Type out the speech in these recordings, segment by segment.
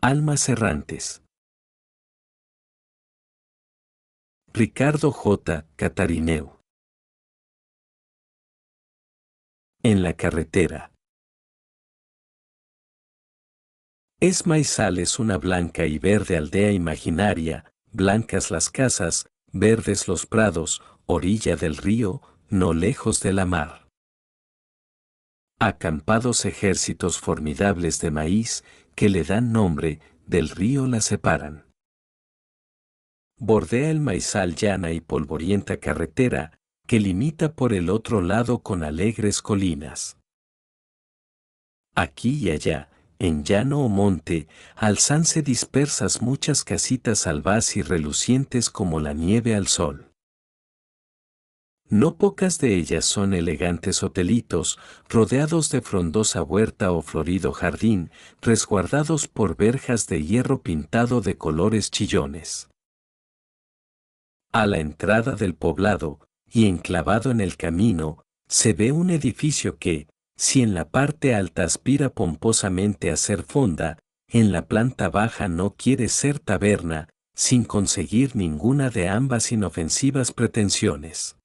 Almas errantes. Ricardo J. Catarineu. En la carretera. Es Maizales una blanca y verde aldea imaginaria, blancas las casas, verdes los prados, orilla del río, no lejos de la mar. Acampados ejércitos formidables de maíz, que le dan nombre, del río la separan. Bordea el maizal llana y polvorienta carretera, que limita por el otro lado con alegres colinas. Aquí y allá, en llano o monte, alzanse dispersas muchas casitas albaz y relucientes como la nieve al sol. No pocas de ellas son elegantes hotelitos, rodeados de frondosa huerta o florido jardín, resguardados por verjas de hierro pintado de colores chillones. A la entrada del poblado, y enclavado en el camino, se ve un edificio que, si en la parte alta aspira pomposamente a ser fonda, en la planta baja no quiere ser taberna, sin conseguir ninguna de ambas inofensivas pretensiones.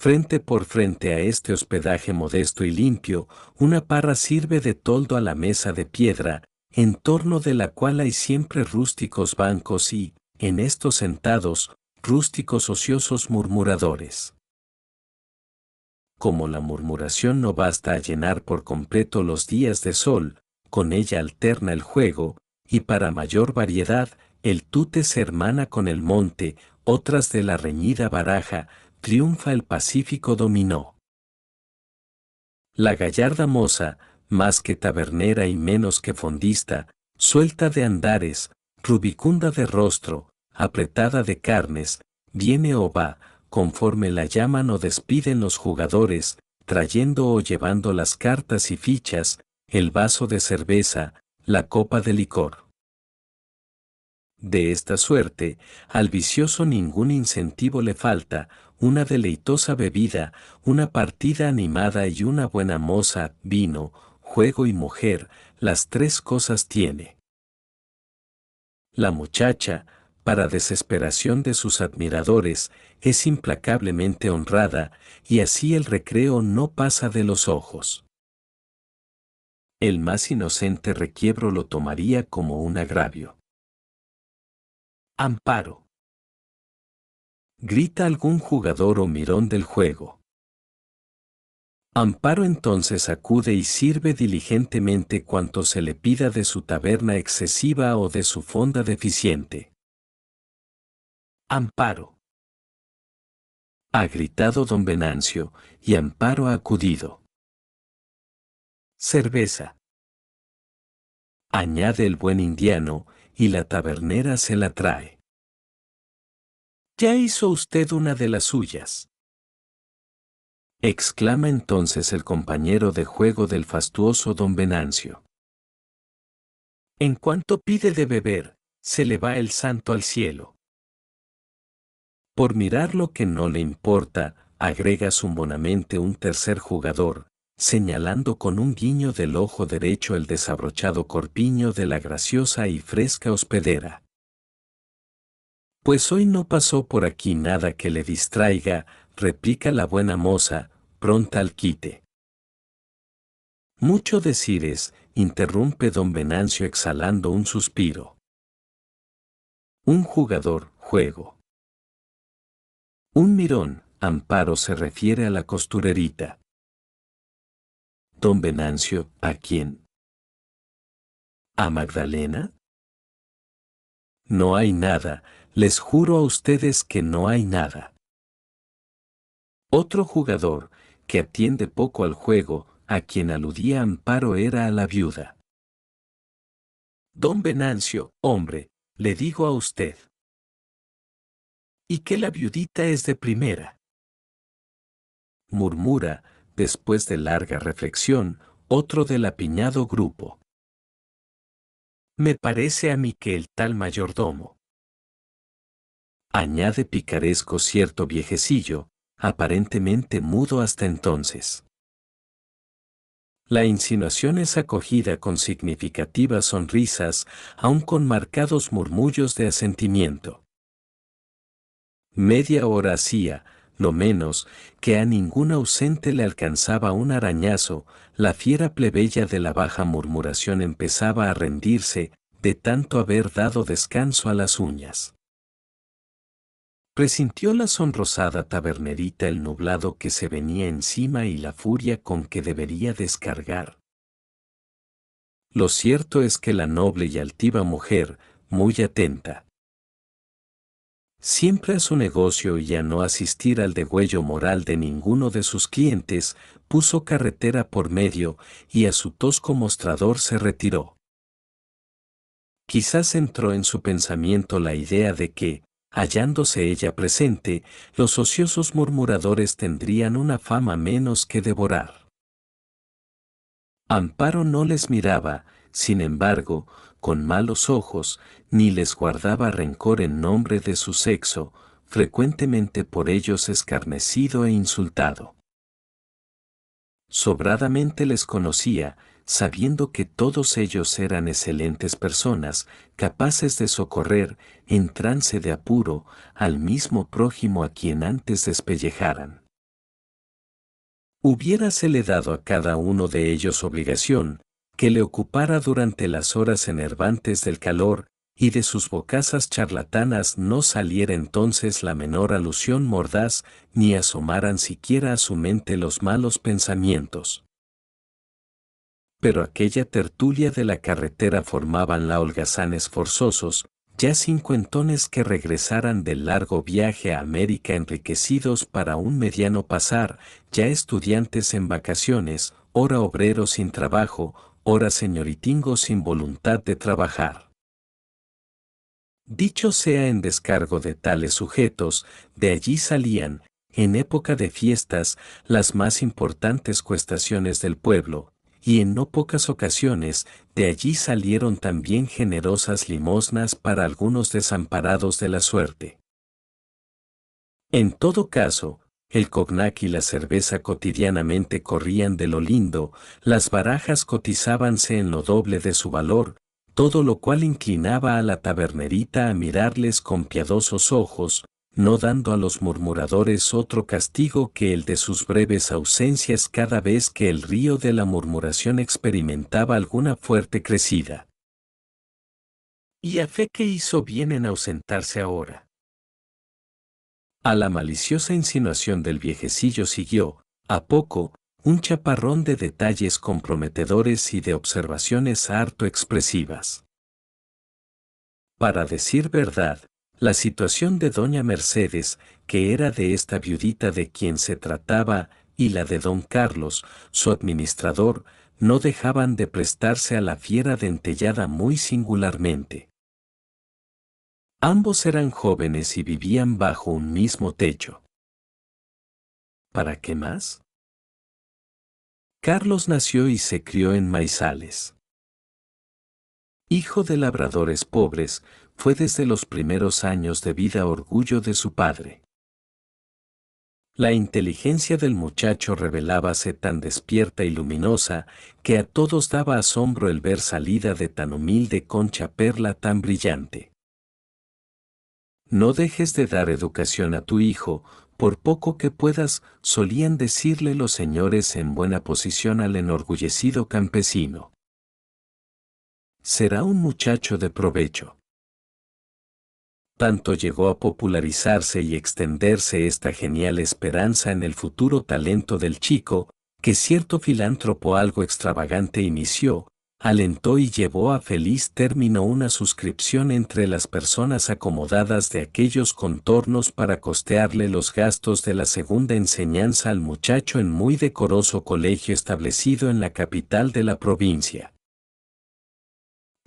Frente por frente a este hospedaje modesto y limpio, una parra sirve de toldo a la mesa de piedra, en torno de la cual hay siempre rústicos bancos y, en estos sentados, rústicos ociosos murmuradores. Como la murmuración no basta a llenar por completo los días de sol, con ella alterna el juego, y para mayor variedad, el tute se hermana con el monte, otras de la reñida baraja, triunfa el pacífico dominó. La gallarda moza, más que tabernera y menos que fondista, suelta de andares, rubicunda de rostro, apretada de carnes, viene o va, conforme la llaman o despiden los jugadores, trayendo o llevando las cartas y fichas, el vaso de cerveza, la copa de licor. De esta suerte, al vicioso ningún incentivo le falta, una deleitosa bebida, una partida animada y una buena moza, vino, juego y mujer, las tres cosas tiene. La muchacha, para desesperación de sus admiradores, es implacablemente honrada, y así el recreo no pasa de los ojos. El más inocente requiebro lo tomaría como un agravio. Amparo grita algún jugador o mirón del juego. Amparo entonces acude y sirve diligentemente cuanto se le pida de su taberna excesiva o de su fonda deficiente. Amparo. Ha gritado don Venancio, y Amparo ha acudido. Cerveza. Añade el buen indiano, y la tabernera se la trae. Ya hizo usted una de las suyas. Exclama entonces el compañero de juego del fastuoso don Venancio. En cuanto pide de beber, se le va el santo al cielo. Por mirar lo que no le importa, agrega zumbonamente un tercer jugador, señalando con un guiño del ojo derecho el desabrochado corpiño de la graciosa y fresca hospedera. Pues hoy no pasó por aquí nada que le distraiga, replica la buena moza, pronta al quite. Mucho decir es, interrumpe don Venancio exhalando un suspiro. Un jugador, juego. Un mirón, amparo se refiere a la costurerita. Don Venancio, ¿a quién? ¿A Magdalena? No hay nada, les juro a ustedes que no hay nada. Otro jugador, que atiende poco al juego, a quien aludía Amparo era a la viuda. Don Venancio, hombre, le digo a usted. ¿Y que la viudita es de primera? Murmura, después de larga reflexión, otro del apiñado grupo. Me parece a mí que el tal mayordomo. Añade picaresco cierto viejecillo, aparentemente mudo hasta entonces. La insinuación es acogida con significativas sonrisas, aun con marcados murmullos de asentimiento. Media hora hacía, lo menos, que a ningún ausente le alcanzaba un arañazo, la fiera plebeya de la baja murmuración empezaba a rendirse, de tanto haber dado descanso a las uñas. Presintió la sonrosada tabernerita el nublado que se venía encima y la furia con que debería descargar. Lo cierto es que la noble y altiva mujer, muy atenta, siempre a su negocio y a no asistir al degüello moral de ninguno de sus clientes, puso carretera por medio y a su tosco mostrador se retiró. Quizás entró en su pensamiento la idea de que, hallándose ella presente, los ociosos murmuradores tendrían una fama menos que devorar. Amparo no les miraba, sin embargo, con malos ojos, ni les guardaba rencor en nombre de su sexo, frecuentemente por ellos escarnecido e insultado. Sobradamente les conocía, sabiendo que todos ellos eran excelentes personas, capaces de socorrer, en trance de apuro, al mismo prójimo a quien antes despellejaran. Hubiérasele dado a cada uno de ellos obligación, que le ocupara durante las horas enervantes del calor, y de sus bocazas charlatanas no saliera entonces la menor alusión mordaz, ni asomaran siquiera a su mente los malos pensamientos pero aquella tertulia de la carretera formaban la holgazanes forzosos, ya cincuentones que regresaran del largo viaje a América enriquecidos para un mediano pasar, ya estudiantes en vacaciones, ora obreros sin trabajo, ora señoritingos sin voluntad de trabajar. Dicho sea en descargo de tales sujetos, de allí salían, en época de fiestas, las más importantes cuestaciones del pueblo, y en no pocas ocasiones de allí salieron también generosas limosnas para algunos desamparados de la suerte. En todo caso, el cognac y la cerveza cotidianamente corrían de lo lindo, las barajas cotizábanse en lo doble de su valor, todo lo cual inclinaba a la tabernerita a mirarles con piadosos ojos, no dando a los murmuradores otro castigo que el de sus breves ausencias cada vez que el río de la murmuración experimentaba alguna fuerte crecida. Y a fe que hizo bien en ausentarse ahora. A la maliciosa insinuación del viejecillo siguió, a poco, un chaparrón de detalles comprometedores y de observaciones harto expresivas. Para decir verdad, la situación de doña Mercedes, que era de esta viudita de quien se trataba, y la de don Carlos, su administrador, no dejaban de prestarse a la fiera dentellada muy singularmente. Ambos eran jóvenes y vivían bajo un mismo techo. ¿Para qué más? Carlos nació y se crió en Maizales. Hijo de labradores pobres, fue desde los primeros años de vida orgullo de su padre. La inteligencia del muchacho revelábase tan despierta y luminosa que a todos daba asombro el ver salida de tan humilde concha perla tan brillante. No dejes de dar educación a tu hijo, por poco que puedas, solían decirle los señores en buena posición al enorgullecido campesino. Será un muchacho de provecho tanto llegó a popularizarse y extenderse esta genial esperanza en el futuro talento del chico, que cierto filántropo algo extravagante inició, alentó y llevó a feliz término una suscripción entre las personas acomodadas de aquellos contornos para costearle los gastos de la segunda enseñanza al muchacho en muy decoroso colegio establecido en la capital de la provincia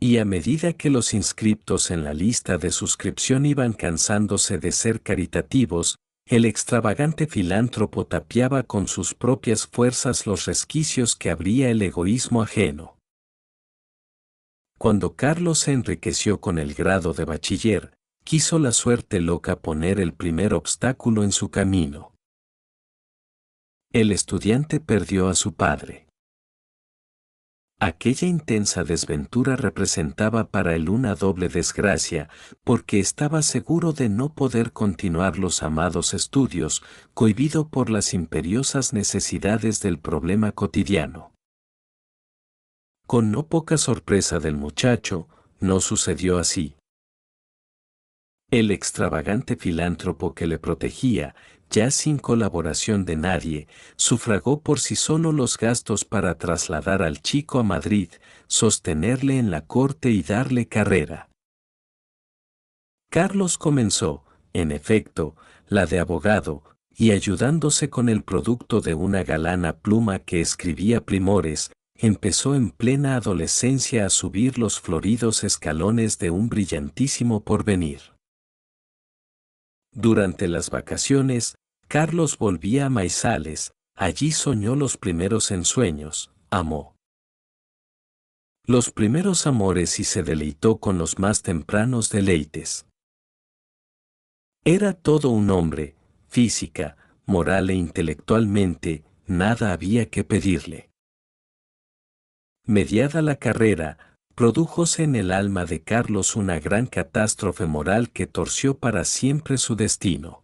y a medida que los inscriptos en la lista de suscripción iban cansándose de ser caritativos, el extravagante filántropo tapiaba con sus propias fuerzas los resquicios que abría el egoísmo ajeno. Cuando Carlos se enriqueció con el grado de bachiller, quiso la suerte loca poner el primer obstáculo en su camino. El estudiante perdió a su padre. Aquella intensa desventura representaba para él una doble desgracia, porque estaba seguro de no poder continuar los amados estudios, cohibido por las imperiosas necesidades del problema cotidiano. Con no poca sorpresa del muchacho, no sucedió así. El extravagante filántropo que le protegía, ya sin colaboración de nadie, sufragó por sí solo los gastos para trasladar al chico a Madrid, sostenerle en la corte y darle carrera. Carlos comenzó, en efecto, la de abogado, y ayudándose con el producto de una galana pluma que escribía primores, empezó en plena adolescencia a subir los floridos escalones de un brillantísimo porvenir. Durante las vacaciones, Carlos volvía a Maizales, allí soñó los primeros ensueños, amó. Los primeros amores y se deleitó con los más tempranos deleites. Era todo un hombre, física, moral e intelectualmente, nada había que pedirle. Mediada la carrera, Produjose en el alma de Carlos una gran catástrofe moral que torció para siempre su destino.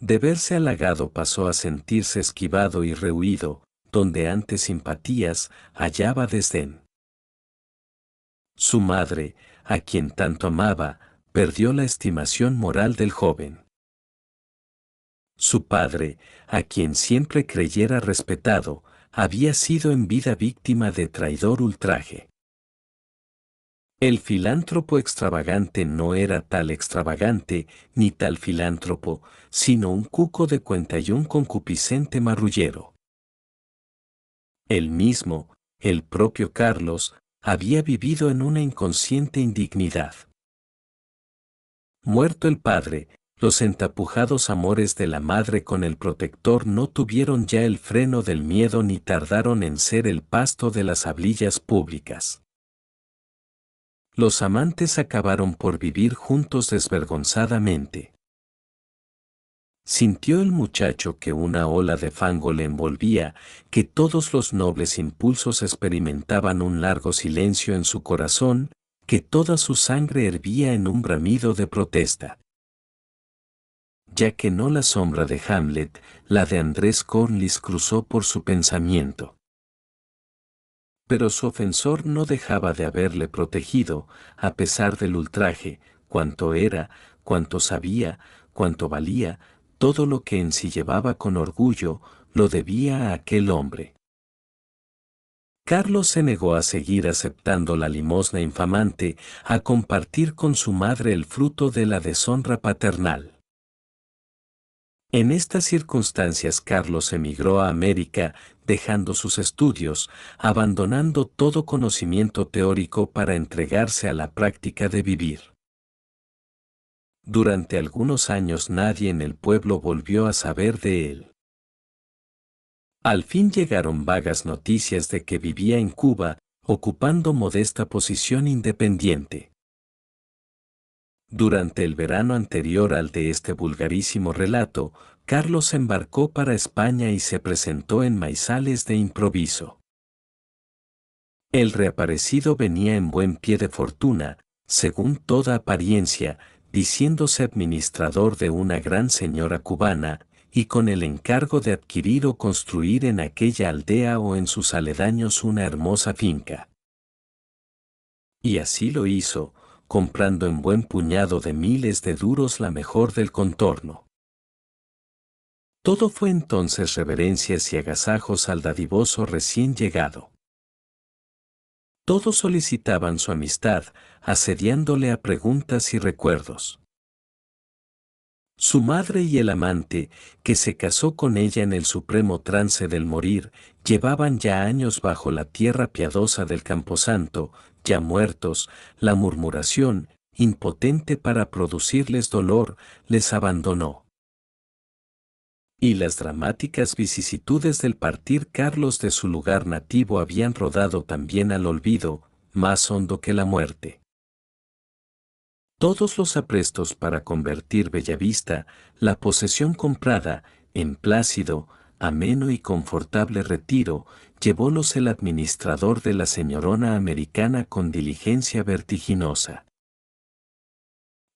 De verse halagado pasó a sentirse esquivado y rehuido, donde antes simpatías hallaba desdén. Su madre, a quien tanto amaba, perdió la estimación moral del joven. Su padre, a quien siempre creyera respetado, había sido en vida víctima de traidor ultraje. El filántropo extravagante no era tal extravagante ni tal filántropo, sino un cuco de cuenta y un concupiscente marrullero. El mismo, el propio Carlos, había vivido en una inconsciente indignidad. Muerto el padre, los entapujados amores de la madre con el protector no tuvieron ya el freno del miedo ni tardaron en ser el pasto de las hablillas públicas. Los amantes acabaron por vivir juntos desvergonzadamente. Sintió el muchacho que una ola de fango le envolvía, que todos los nobles impulsos experimentaban un largo silencio en su corazón, que toda su sangre hervía en un bramido de protesta ya que no la sombra de Hamlet, la de Andrés Cornlis cruzó por su pensamiento. Pero su ofensor no dejaba de haberle protegido, a pesar del ultraje, cuanto era, cuanto sabía, cuanto valía, todo lo que en sí llevaba con orgullo, lo debía a aquel hombre. Carlos se negó a seguir aceptando la limosna infamante, a compartir con su madre el fruto de la deshonra paternal. En estas circunstancias Carlos emigró a América, dejando sus estudios, abandonando todo conocimiento teórico para entregarse a la práctica de vivir. Durante algunos años nadie en el pueblo volvió a saber de él. Al fin llegaron vagas noticias de que vivía en Cuba, ocupando modesta posición independiente. Durante el verano anterior al de este vulgarísimo relato, Carlos embarcó para España y se presentó en Maizales de improviso. El reaparecido venía en buen pie de fortuna, según toda apariencia, diciéndose administrador de una gran señora cubana, y con el encargo de adquirir o construir en aquella aldea o en sus aledaños una hermosa finca. Y así lo hizo, comprando en buen puñado de miles de duros la mejor del contorno. Todo fue entonces reverencias y agasajos al dadivoso recién llegado. Todos solicitaban su amistad, asediándole a preguntas y recuerdos. Su madre y el amante, que se casó con ella en el supremo trance del morir, llevaban ya años bajo la tierra piadosa del camposanto, ya muertos, la murmuración, impotente para producirles dolor, les abandonó. Y las dramáticas vicisitudes del partir Carlos de su lugar nativo habían rodado también al olvido, más hondo que la muerte. Todos los aprestos para convertir Bellavista, la posesión comprada, en Plácido, ameno y confortable retiro, llevólos el administrador de la señorona americana con diligencia vertiginosa.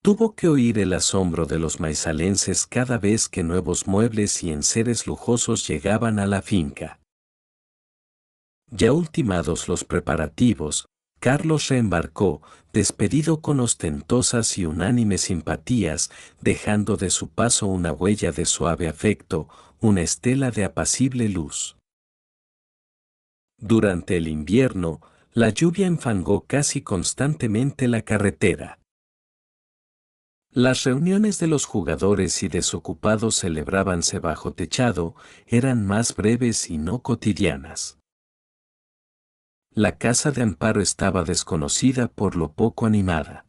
Tuvo que oír el asombro de los maisalenses cada vez que nuevos muebles y enseres lujosos llegaban a la finca. Ya ultimados los preparativos, Carlos reembarcó, despedido con ostentosas y unánimes simpatías, dejando de su paso una huella de suave afecto, una estela de apacible luz. Durante el invierno, la lluvia enfangó casi constantemente la carretera. Las reuniones de los jugadores y desocupados celebrábanse bajo techado, eran más breves y no cotidianas. La casa de amparo estaba desconocida por lo poco animada.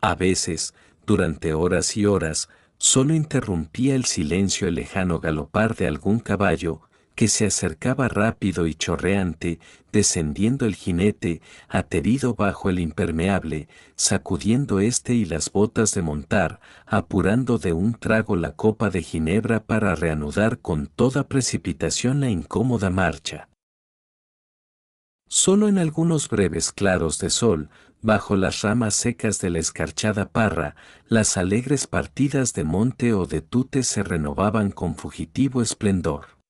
A veces, durante horas y horas, solo interrumpía el silencio el lejano galopar de algún caballo, que se acercaba rápido y chorreante, descendiendo el jinete, aterido bajo el impermeable, sacudiendo este y las botas de montar, apurando de un trago la copa de ginebra para reanudar con toda precipitación la incómoda marcha. Solo en algunos breves claros de sol, bajo las ramas secas de la escarchada parra, las alegres partidas de monte o de tute se renovaban con fugitivo esplendor.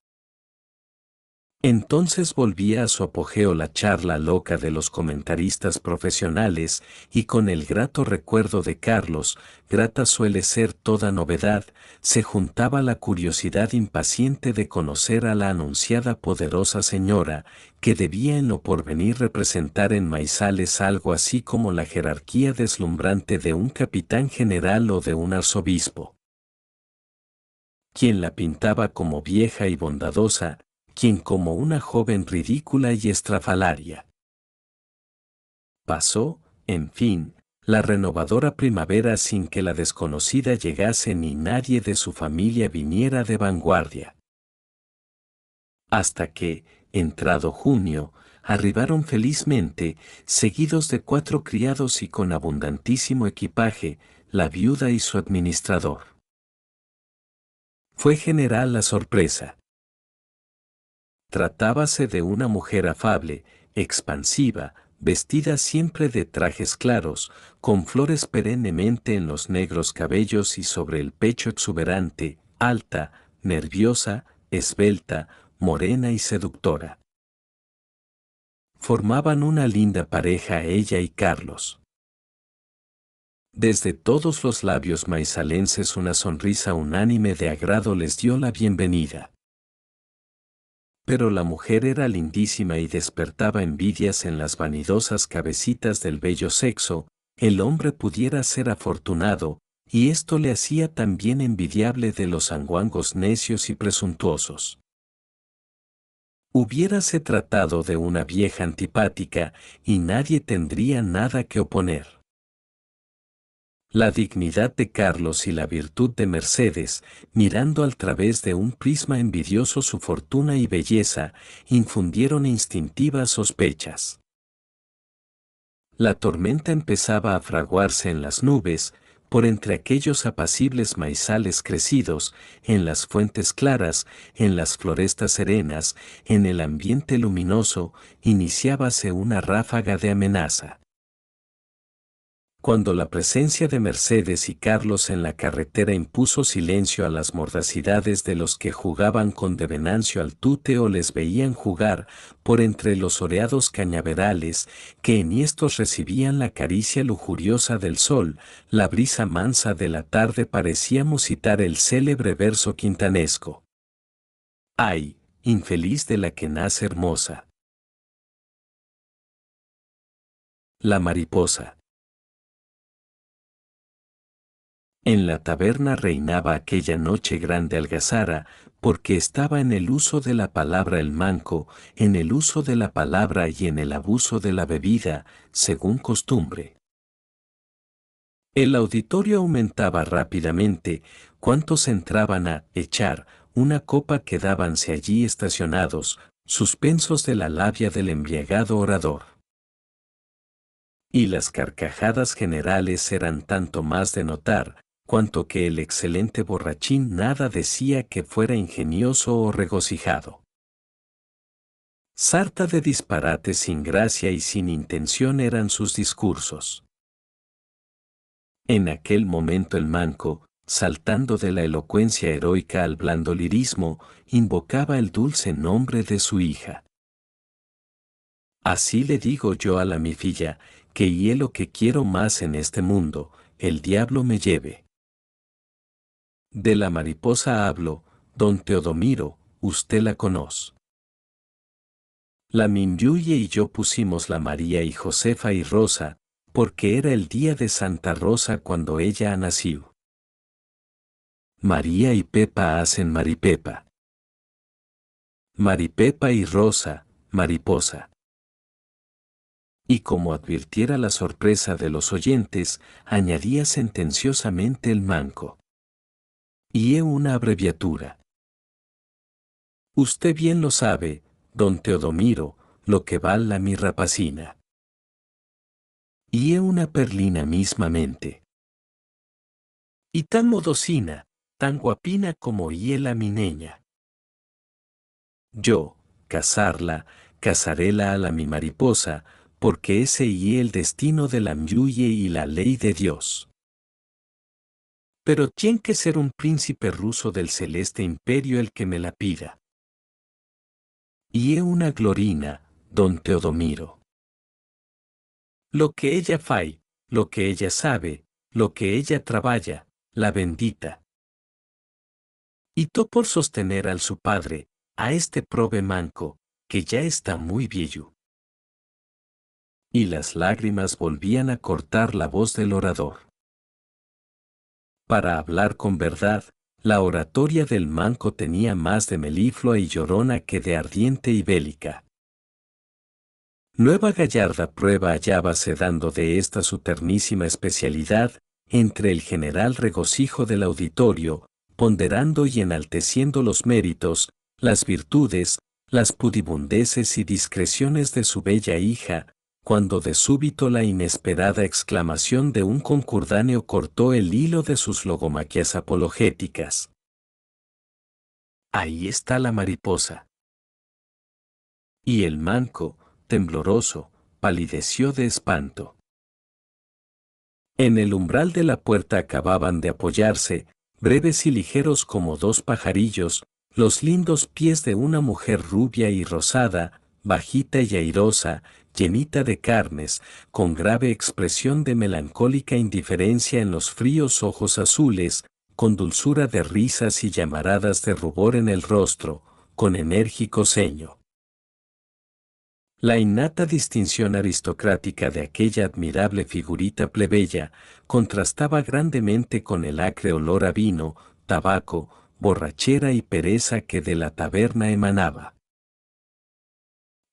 Entonces volvía a su apogeo la charla loca de los comentaristas profesionales y con el grato recuerdo de Carlos, grata suele ser toda novedad, se juntaba la curiosidad impaciente de conocer a la anunciada poderosa señora, que debía en lo porvenir representar en Maizales algo así como la jerarquía deslumbrante de un capitán general o de un arzobispo. Quien la pintaba como vieja y bondadosa, quien como una joven ridícula y estrafalaria. Pasó, en fin, la renovadora primavera sin que la desconocida llegase ni nadie de su familia viniera de vanguardia. Hasta que, entrado junio, arribaron felizmente, seguidos de cuatro criados y con abundantísimo equipaje, la viuda y su administrador. Fue general la sorpresa. Tratábase de una mujer afable, expansiva, vestida siempre de trajes claros, con flores perennemente en los negros cabellos y sobre el pecho exuberante, alta, nerviosa, esbelta, morena y seductora. Formaban una linda pareja ella y Carlos. Desde todos los labios maizalenses una sonrisa unánime de agrado les dio la bienvenida. Pero la mujer era lindísima y despertaba envidias en las vanidosas cabecitas del bello sexo, el hombre pudiera ser afortunado, y esto le hacía también envidiable de los anguangos necios y presuntuosos. Hubiérase tratado de una vieja antipática, y nadie tendría nada que oponer. La dignidad de Carlos y la virtud de Mercedes, mirando al través de un prisma envidioso su fortuna y belleza, infundieron instintivas sospechas. La tormenta empezaba a fraguarse en las nubes, por entre aquellos apacibles maizales crecidos, en las fuentes claras, en las florestas serenas, en el ambiente luminoso, iniciábase una ráfaga de amenaza. Cuando la presencia de Mercedes y Carlos en la carretera impuso silencio a las mordacidades de los que jugaban con devenancio al tute o les veían jugar por entre los oreados cañaverales que enhiestos recibían la caricia lujuriosa del sol, la brisa mansa de la tarde parecía musitar el célebre verso quintanesco. ¡Ay, infeliz de la que nace hermosa! La mariposa. En la taberna reinaba aquella noche grande algazara, porque estaba en el uso de la palabra el manco, en el uso de la palabra y en el abuso de la bebida, según costumbre. El auditorio aumentaba rápidamente, cuantos entraban a echar una copa quedábanse allí estacionados, suspensos de la labia del embriagado orador. Y las carcajadas generales eran tanto más de notar, cuanto que el excelente borrachín nada decía que fuera ingenioso o regocijado. Sarta de disparates sin gracia y sin intención eran sus discursos. En aquel momento el manco, saltando de la elocuencia heroica al blando lirismo, invocaba el dulce nombre de su hija. Así le digo yo a la mi filla, que hielo que quiero más en este mundo, el diablo me lleve. De la mariposa hablo, don Teodomiro, usted la conoce. La Minyuye y yo pusimos la María y Josefa y Rosa, porque era el día de Santa Rosa cuando ella nació. María y Pepa hacen Maripepa. Maripepa y Rosa, mariposa. Y como advirtiera la sorpresa de los oyentes, añadía sentenciosamente el manco. Y he una abreviatura. Usted bien lo sabe, don Teodomiro, lo que va la mi rapacina. Y he una perlina mismamente. Y tan modosina, tan guapina como hiela mi neña. Yo, casarla, casarela a la mi mariposa, porque ese y el destino de la myuye y la ley de Dios. Pero tiene que ser un príncipe ruso del celeste imperio el que me la pida. Y he una glorina, don Teodomiro. Lo que ella fai, lo que ella sabe, lo que ella trabaja, la bendita. Y to por sostener al su padre, a este prove manco, que ya está muy viejo. Y las lágrimas volvían a cortar la voz del orador. Para hablar con verdad, la oratoria del manco tenía más de meliflua y llorona que de ardiente y bélica. Nueva gallarda prueba hallábase dando de esta su ternísima especialidad, entre el general regocijo del auditorio, ponderando y enalteciendo los méritos, las virtudes, las pudibundeces y discreciones de su bella hija, cuando de súbito la inesperada exclamación de un concordáneo cortó el hilo de sus logomaquias apologéticas. Ahí está la mariposa. Y el manco, tembloroso, palideció de espanto. En el umbral de la puerta acababan de apoyarse, breves y ligeros como dos pajarillos, los lindos pies de una mujer rubia y rosada, bajita y airosa, llenita de carnes, con grave expresión de melancólica indiferencia en los fríos ojos azules, con dulzura de risas y llamaradas de rubor en el rostro, con enérgico ceño. La innata distinción aristocrática de aquella admirable figurita plebeya contrastaba grandemente con el acre olor a vino, tabaco, borrachera y pereza que de la taberna emanaba.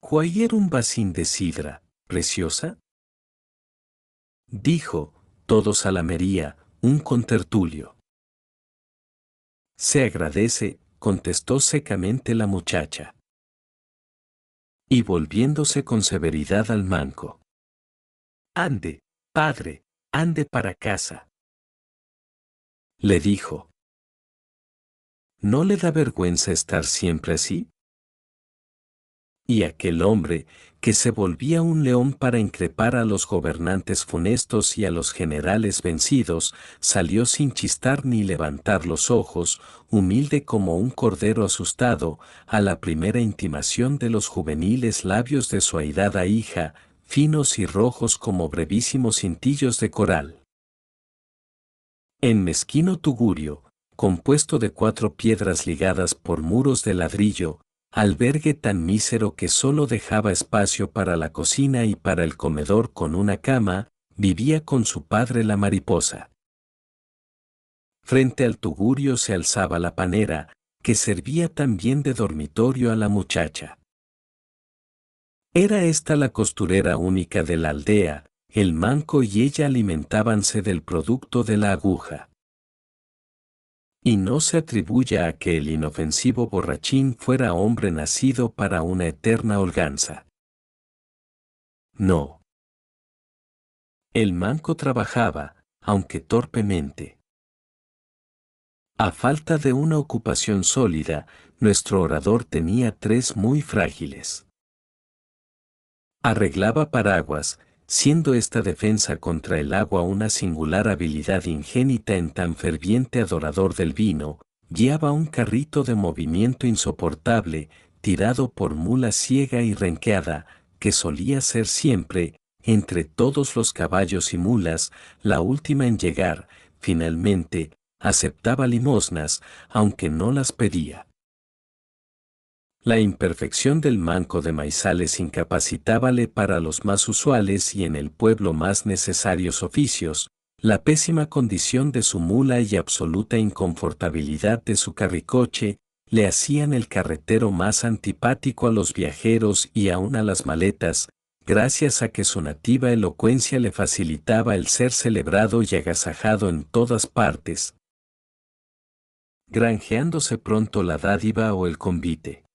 ¿Cuayer un vacín de sidra, preciosa? Dijo, todos a la mería, un contertulio. Se agradece, contestó secamente la muchacha. Y volviéndose con severidad al manco. Ande, padre, ande para casa. Le dijo. ¿No le da vergüenza estar siempre así? Y aquel hombre, que se volvía un león para increpar a los gobernantes funestos y a los generales vencidos, salió sin chistar ni levantar los ojos, humilde como un cordero asustado, a la primera intimación de los juveniles labios de su airada hija, finos y rojos como brevísimos cintillos de coral. En mezquino tugurio, compuesto de cuatro piedras ligadas por muros de ladrillo, albergue tan mísero que solo dejaba espacio para la cocina y para el comedor con una cama, vivía con su padre la mariposa. Frente al tugurio se alzaba la panera, que servía también de dormitorio a la muchacha. Era esta la costurera única de la aldea, el manco y ella alimentábanse del producto de la aguja. Y no se atribuya a que el inofensivo borrachín fuera hombre nacido para una eterna holganza. No. El manco trabajaba, aunque torpemente. A falta de una ocupación sólida, nuestro orador tenía tres muy frágiles. Arreglaba paraguas, siendo esta defensa contra el agua una singular habilidad ingénita en tan ferviente adorador del vino, guiaba un carrito de movimiento insoportable, tirado por mula ciega y renqueada, que solía ser siempre, entre todos los caballos y mulas, la última en llegar, finalmente, aceptaba limosnas, aunque no las pedía. La imperfección del manco de maizales incapacitábale para los más usuales y en el pueblo más necesarios oficios, la pésima condición de su mula y absoluta inconfortabilidad de su carricoche le hacían el carretero más antipático a los viajeros y aun a las maletas, gracias a que su nativa elocuencia le facilitaba el ser celebrado y agasajado en todas partes, granjeándose pronto la dádiva o el convite.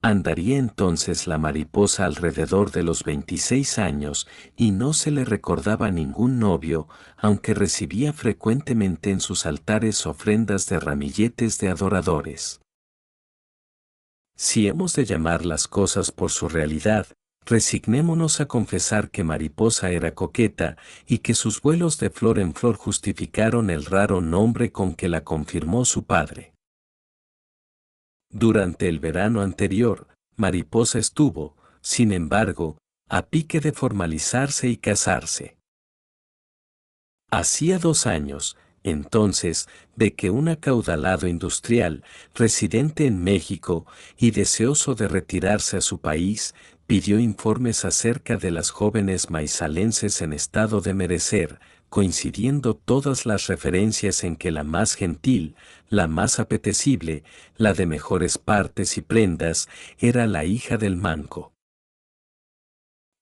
Andaría entonces la mariposa alrededor de los 26 años y no se le recordaba ningún novio, aunque recibía frecuentemente en sus altares ofrendas de ramilletes de adoradores. Si hemos de llamar las cosas por su realidad, resignémonos a confesar que Mariposa era coqueta y que sus vuelos de flor en flor justificaron el raro nombre con que la confirmó su padre. Durante el verano anterior, Mariposa estuvo, sin embargo, a pique de formalizarse y casarse. Hacía dos años, entonces, de que un acaudalado industrial, residente en México y deseoso de retirarse a su país, pidió informes acerca de las jóvenes maizalenses en estado de merecer, coincidiendo todas las referencias en que la más gentil, la más apetecible, la de mejores partes y prendas, era la hija del manco.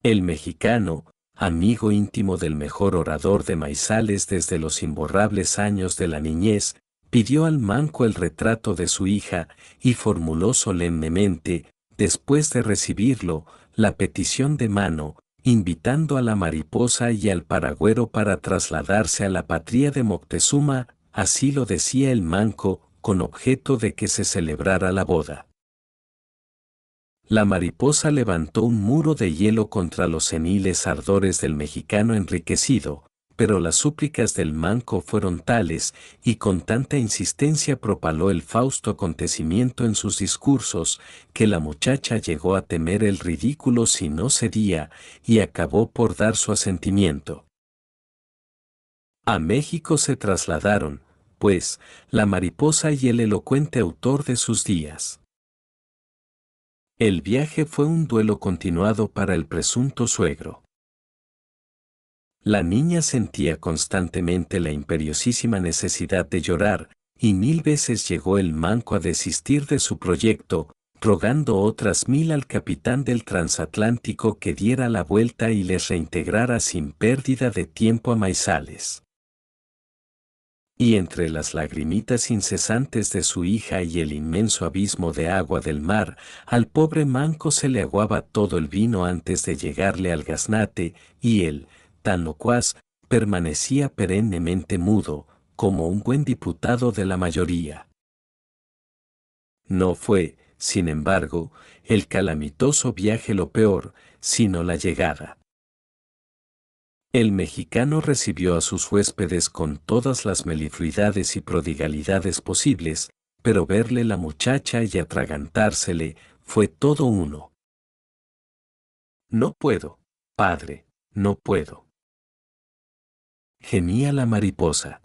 El mexicano, amigo íntimo del mejor orador de maizales desde los imborrables años de la niñez, pidió al manco el retrato de su hija y formuló solemnemente, después de recibirlo, la petición de mano, invitando a la mariposa y al paragüero para trasladarse a la patria de Moctezuma, así lo decía el manco, con objeto de que se celebrara la boda. La mariposa levantó un muro de hielo contra los seniles ardores del mexicano enriquecido, pero las súplicas del manco fueron tales y con tanta insistencia propaló el fausto acontecimiento en sus discursos, que la muchacha llegó a temer el ridículo si no cedía y acabó por dar su asentimiento. A México se trasladaron, pues, la mariposa y el elocuente autor de sus días. El viaje fue un duelo continuado para el presunto suegro. La niña sentía constantemente la imperiosísima necesidad de llorar, y mil veces llegó el manco a desistir de su proyecto, rogando otras mil al capitán del transatlántico que diera la vuelta y les reintegrara sin pérdida de tiempo a Maizales. Y entre las lagrimitas incesantes de su hija y el inmenso abismo de agua del mar, al pobre manco se le aguaba todo el vino antes de llegarle al gaznate, y él, tan permanecía perennemente mudo, como un buen diputado de la mayoría. No fue, sin embargo, el calamitoso viaje lo peor, sino la llegada. El mexicano recibió a sus huéspedes con todas las melifluidades y prodigalidades posibles, pero verle la muchacha y atragantársele fue todo uno. No puedo, padre, no puedo gemía la mariposa.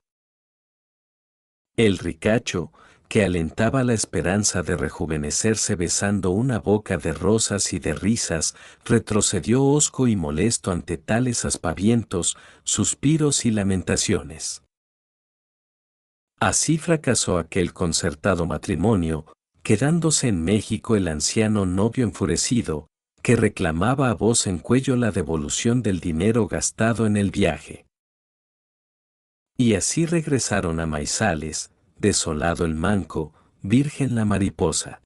El ricacho, que alentaba la esperanza de rejuvenecerse besando una boca de rosas y de risas, retrocedió hosco y molesto ante tales aspavientos, suspiros y lamentaciones. Así fracasó aquel concertado matrimonio, quedándose en México el anciano novio enfurecido, que reclamaba a voz en cuello la devolución del dinero gastado en el viaje. Y así regresaron a Maizales, desolado el manco, virgen la mariposa.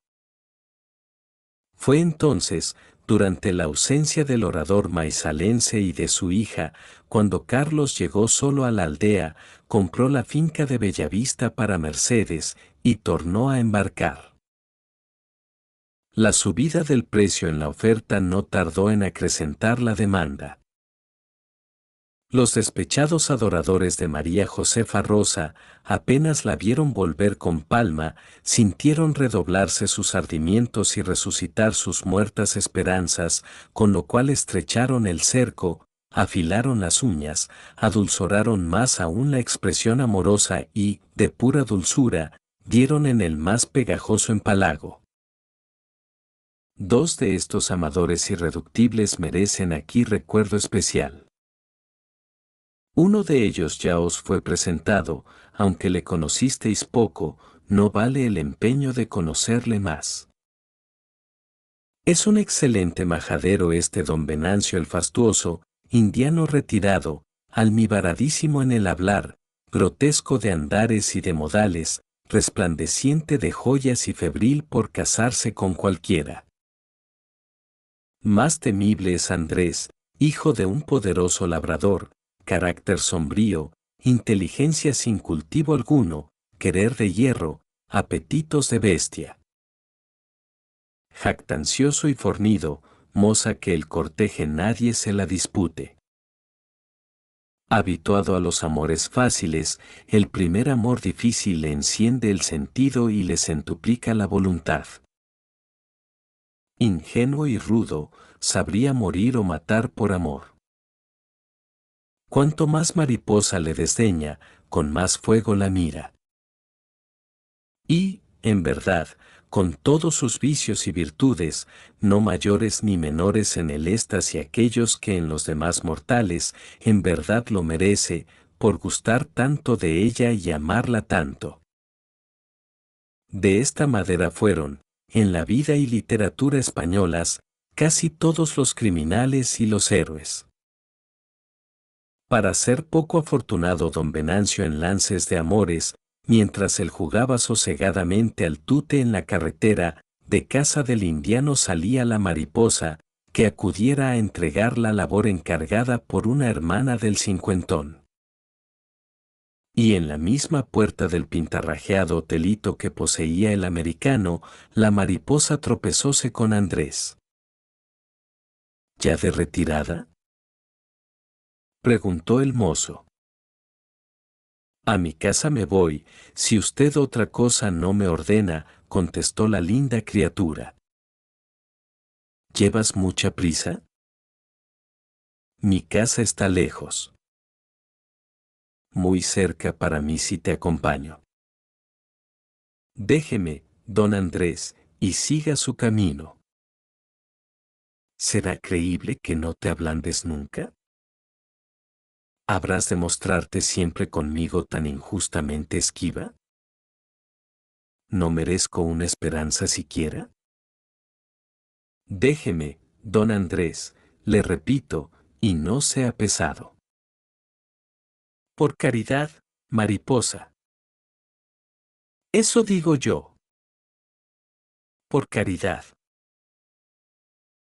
Fue entonces durante la ausencia del orador maizalense y de su hija, cuando Carlos llegó solo a la aldea, compró la finca de Bellavista para Mercedes y tornó a embarcar. La subida del precio en la oferta no tardó en acrecentar la demanda. Los despechados adoradores de María Josefa Rosa, apenas la vieron volver con palma, sintieron redoblarse sus ardimientos y resucitar sus muertas esperanzas, con lo cual estrecharon el cerco, afilaron las uñas, adulzoraron más aún la expresión amorosa y, de pura dulzura, dieron en el más pegajoso empalago. Dos de estos amadores irreductibles merecen aquí recuerdo especial. Uno de ellos ya os fue presentado, aunque le conocisteis poco, no vale el empeño de conocerle más. Es un excelente majadero este don Venancio el fastuoso, indiano retirado, almibaradísimo en el hablar, grotesco de andares y de modales, resplandeciente de joyas y febril por casarse con cualquiera. Más temible es Andrés, hijo de un poderoso labrador, carácter sombrío, inteligencia sin cultivo alguno, querer de hierro, apetitos de bestia. Jactancioso y fornido, moza que el corteje nadie se la dispute. Habituado a los amores fáciles, el primer amor difícil le enciende el sentido y le centuplica la voluntad. Ingenuo y rudo, sabría morir o matar por amor. Cuanto más mariposa le desdeña, con más fuego la mira. Y, en verdad, con todos sus vicios y virtudes, no mayores ni menores en el estas y aquellos que en los demás mortales, en verdad lo merece, por gustar tanto de ella y amarla tanto. De esta madera fueron, en la vida y literatura españolas, casi todos los criminales y los héroes. Para ser poco afortunado don Venancio en lances de amores, mientras él jugaba sosegadamente al tute en la carretera, de casa del indiano salía la mariposa, que acudiera a entregar la labor encargada por una hermana del cincuentón. Y en la misma puerta del pintarrajeado hotelito que poseía el americano, la mariposa tropezóse con Andrés. ¿Ya de retirada? Preguntó el mozo. A mi casa me voy, si usted otra cosa no me ordena, contestó la linda criatura. ¿Llevas mucha prisa? Mi casa está lejos. Muy cerca para mí si te acompaño. Déjeme, don Andrés, y siga su camino. ¿Será creíble que no te ablandes nunca? ¿Habrás de mostrarte siempre conmigo tan injustamente esquiva? ¿No merezco una esperanza siquiera? Déjeme, don Andrés, le repito, y no sea pesado. Por caridad, mariposa. Eso digo yo. Por caridad.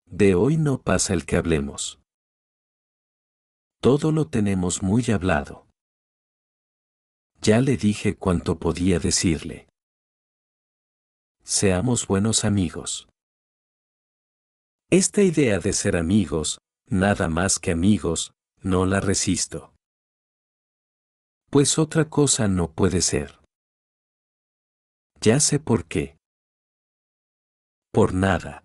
De hoy no pasa el que hablemos. Todo lo tenemos muy hablado. Ya le dije cuanto podía decirle. Seamos buenos amigos. Esta idea de ser amigos, nada más que amigos, no la resisto. Pues otra cosa no puede ser. Ya sé por qué. Por nada.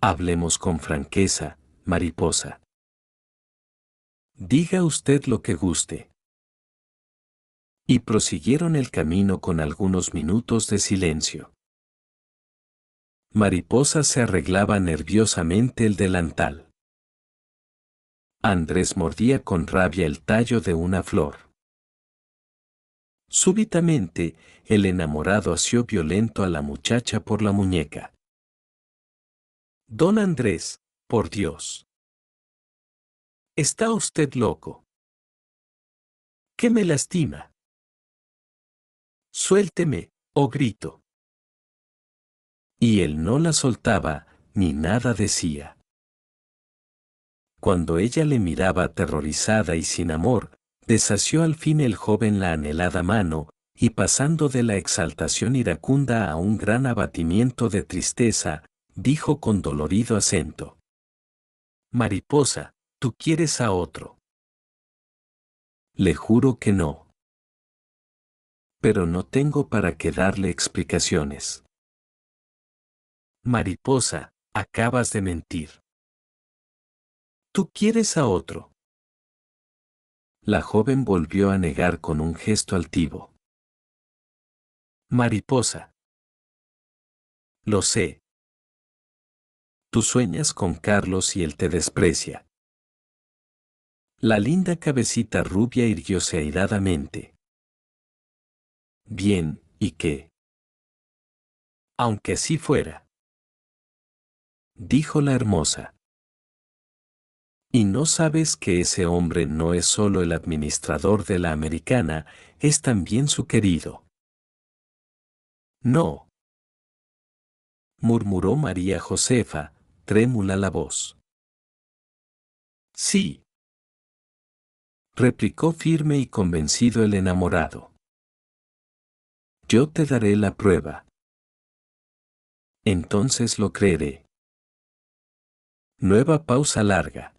Hablemos con franqueza, mariposa. Diga usted lo que guste. Y prosiguieron el camino con algunos minutos de silencio. Mariposa se arreglaba nerviosamente el delantal. Andrés mordía con rabia el tallo de una flor. Súbitamente, el enamorado asió violento a la muchacha por la muñeca. Don Andrés, por Dios. Está usted loco. ¿Qué me lastima? Suélteme, oh grito. Y él no la soltaba, ni nada decía. Cuando ella le miraba aterrorizada y sin amor, desació al fin el joven la anhelada mano, y pasando de la exaltación iracunda a un gran abatimiento de tristeza, dijo con dolorido acento. Mariposa, tú quieres a otro. Le juro que no. Pero no tengo para qué darle explicaciones. Mariposa, acabas de mentir. Tú quieres a otro. La joven volvió a negar con un gesto altivo. Mariposa. Lo sé. Tú sueñas con Carlos y él te desprecia. La linda cabecita rubia irguióse airadamente. Bien, ¿y qué? Aunque así fuera. Dijo la hermosa. ¿Y no sabes que ese hombre no es solo el administrador de la americana, es también su querido? No. Murmuró María Josefa, trémula la voz. Sí replicó firme y convencido el enamorado. Yo te daré la prueba. Entonces lo creeré. Nueva pausa larga.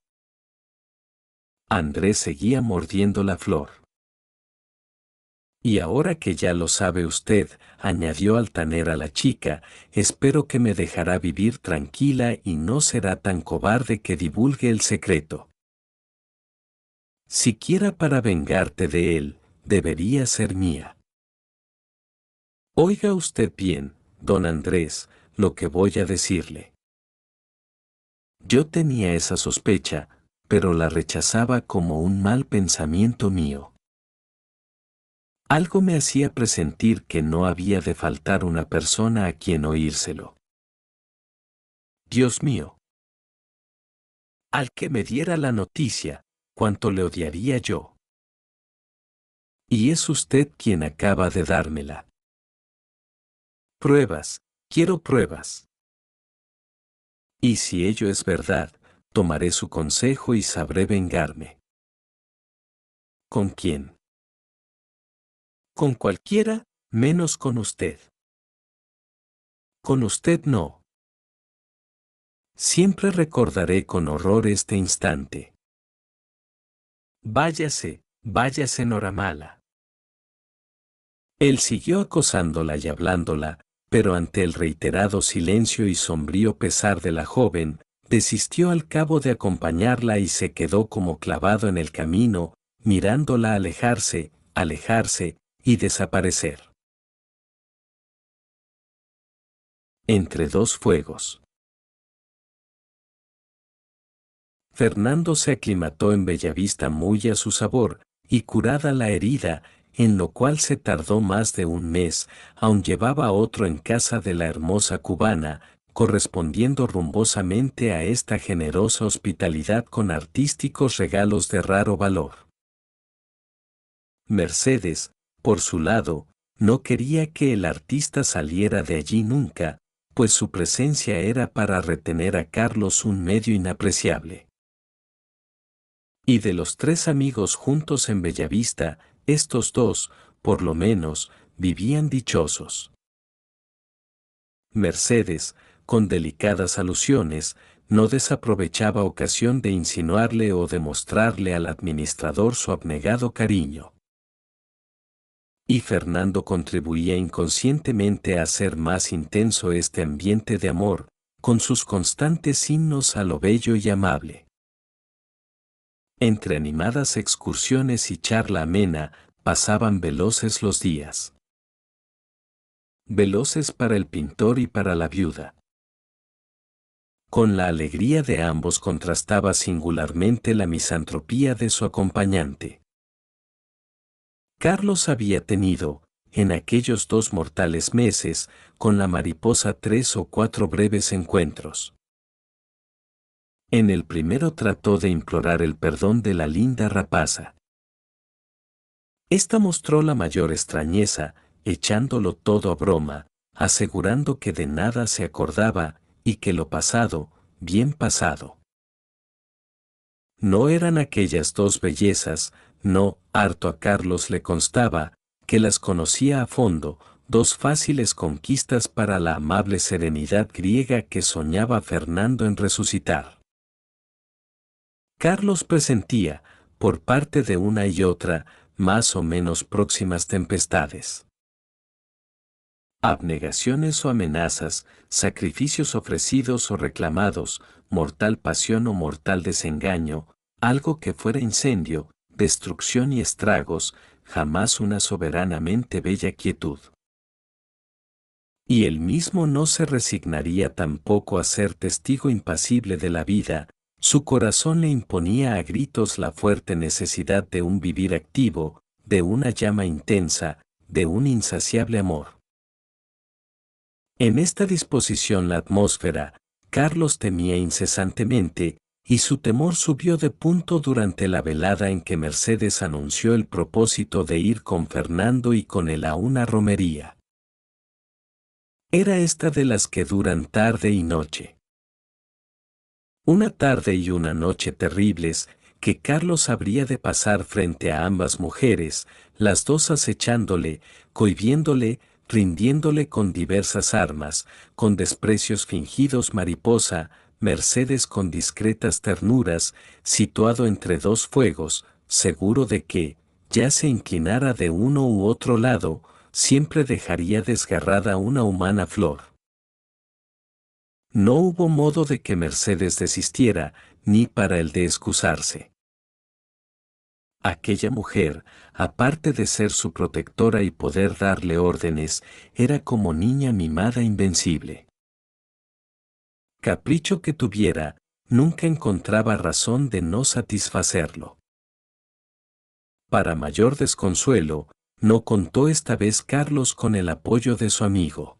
Andrés seguía mordiendo la flor. Y ahora que ya lo sabe usted, añadió altanera la chica, espero que me dejará vivir tranquila y no será tan cobarde que divulgue el secreto. Siquiera para vengarte de él, debería ser mía. Oiga usted bien, don Andrés, lo que voy a decirle. Yo tenía esa sospecha, pero la rechazaba como un mal pensamiento mío. Algo me hacía presentir que no había de faltar una persona a quien oírselo. Dios mío. Al que me diera la noticia, cuánto le odiaría yo. Y es usted quien acaba de dármela. Pruebas, quiero pruebas. Y si ello es verdad, tomaré su consejo y sabré vengarme. ¿Con quién? Con cualquiera, menos con usted. Con usted no. Siempre recordaré con horror este instante. Váyase, váyase Noramala. Él siguió acosándola y hablándola, pero ante el reiterado silencio y sombrío pesar de la joven, desistió al cabo de acompañarla y se quedó como clavado en el camino, mirándola alejarse, alejarse y desaparecer. Entre dos fuegos. Fernando se aclimató en Bellavista muy a su sabor, y curada la herida, en lo cual se tardó más de un mes, aun llevaba otro en casa de la hermosa cubana, correspondiendo rumbosamente a esta generosa hospitalidad con artísticos regalos de raro valor. Mercedes, por su lado, no quería que el artista saliera de allí nunca, pues su presencia era para retener a Carlos un medio inapreciable. Y de los tres amigos juntos en Bellavista, estos dos, por lo menos, vivían dichosos. Mercedes, con delicadas alusiones, no desaprovechaba ocasión de insinuarle o demostrarle al administrador su abnegado cariño. Y Fernando contribuía inconscientemente a hacer más intenso este ambiente de amor, con sus constantes signos a lo bello y amable. Entre animadas excursiones y charla amena, pasaban veloces los días. Veloces para el pintor y para la viuda. Con la alegría de ambos contrastaba singularmente la misantropía de su acompañante. Carlos había tenido, en aquellos dos mortales meses, con la mariposa tres o cuatro breves encuentros. En el primero trató de implorar el perdón de la linda rapaza. Esta mostró la mayor extrañeza, echándolo todo a broma, asegurando que de nada se acordaba, y que lo pasado, bien pasado. No eran aquellas dos bellezas, no, harto a Carlos le constaba, que las conocía a fondo, dos fáciles conquistas para la amable serenidad griega que soñaba Fernando en resucitar. Carlos presentía, por parte de una y otra, más o menos próximas tempestades. Abnegaciones o amenazas, sacrificios ofrecidos o reclamados, mortal pasión o mortal desengaño, algo que fuera incendio, destrucción y estragos, jamás una soberanamente bella quietud. Y él mismo no se resignaría tampoco a ser testigo impasible de la vida, su corazón le imponía a gritos la fuerte necesidad de un vivir activo, de una llama intensa, de un insaciable amor. En esta disposición la atmósfera, Carlos temía incesantemente, y su temor subió de punto durante la velada en que Mercedes anunció el propósito de ir con Fernando y con él a una romería. Era esta de las que duran tarde y noche. Una tarde y una noche terribles que Carlos habría de pasar frente a ambas mujeres, las dos acechándole, cohibiéndole, rindiéndole con diversas armas, con desprecios fingidos mariposa, Mercedes con discretas ternuras, situado entre dos fuegos, seguro de que, ya se inclinara de uno u otro lado, siempre dejaría desgarrada una humana flor. No hubo modo de que Mercedes desistiera, ni para el de excusarse. Aquella mujer, aparte de ser su protectora y poder darle órdenes, era como niña mimada invencible capricho que tuviera, nunca encontraba razón de no satisfacerlo. Para mayor desconsuelo, no contó esta vez Carlos con el apoyo de su amigo.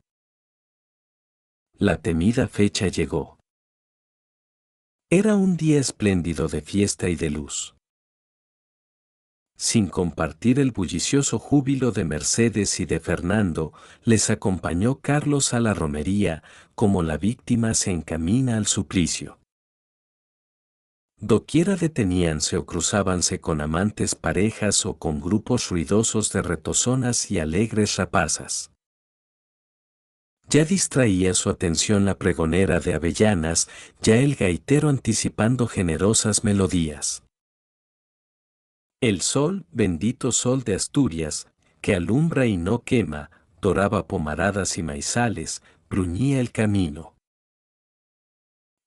La temida fecha llegó. Era un día espléndido de fiesta y de luz sin compartir el bullicioso júbilo de Mercedes y de Fernando, les acompañó Carlos a la romería, como la víctima se encamina al suplicio. Doquiera deteníanse o cruzábanse con amantes parejas o con grupos ruidosos de retozonas y alegres rapazas. Ya distraía su atención la pregonera de avellanas, ya el gaitero anticipando generosas melodías. El sol, bendito sol de Asturias, que alumbra y no quema, doraba pomaradas y maizales, bruñía el camino.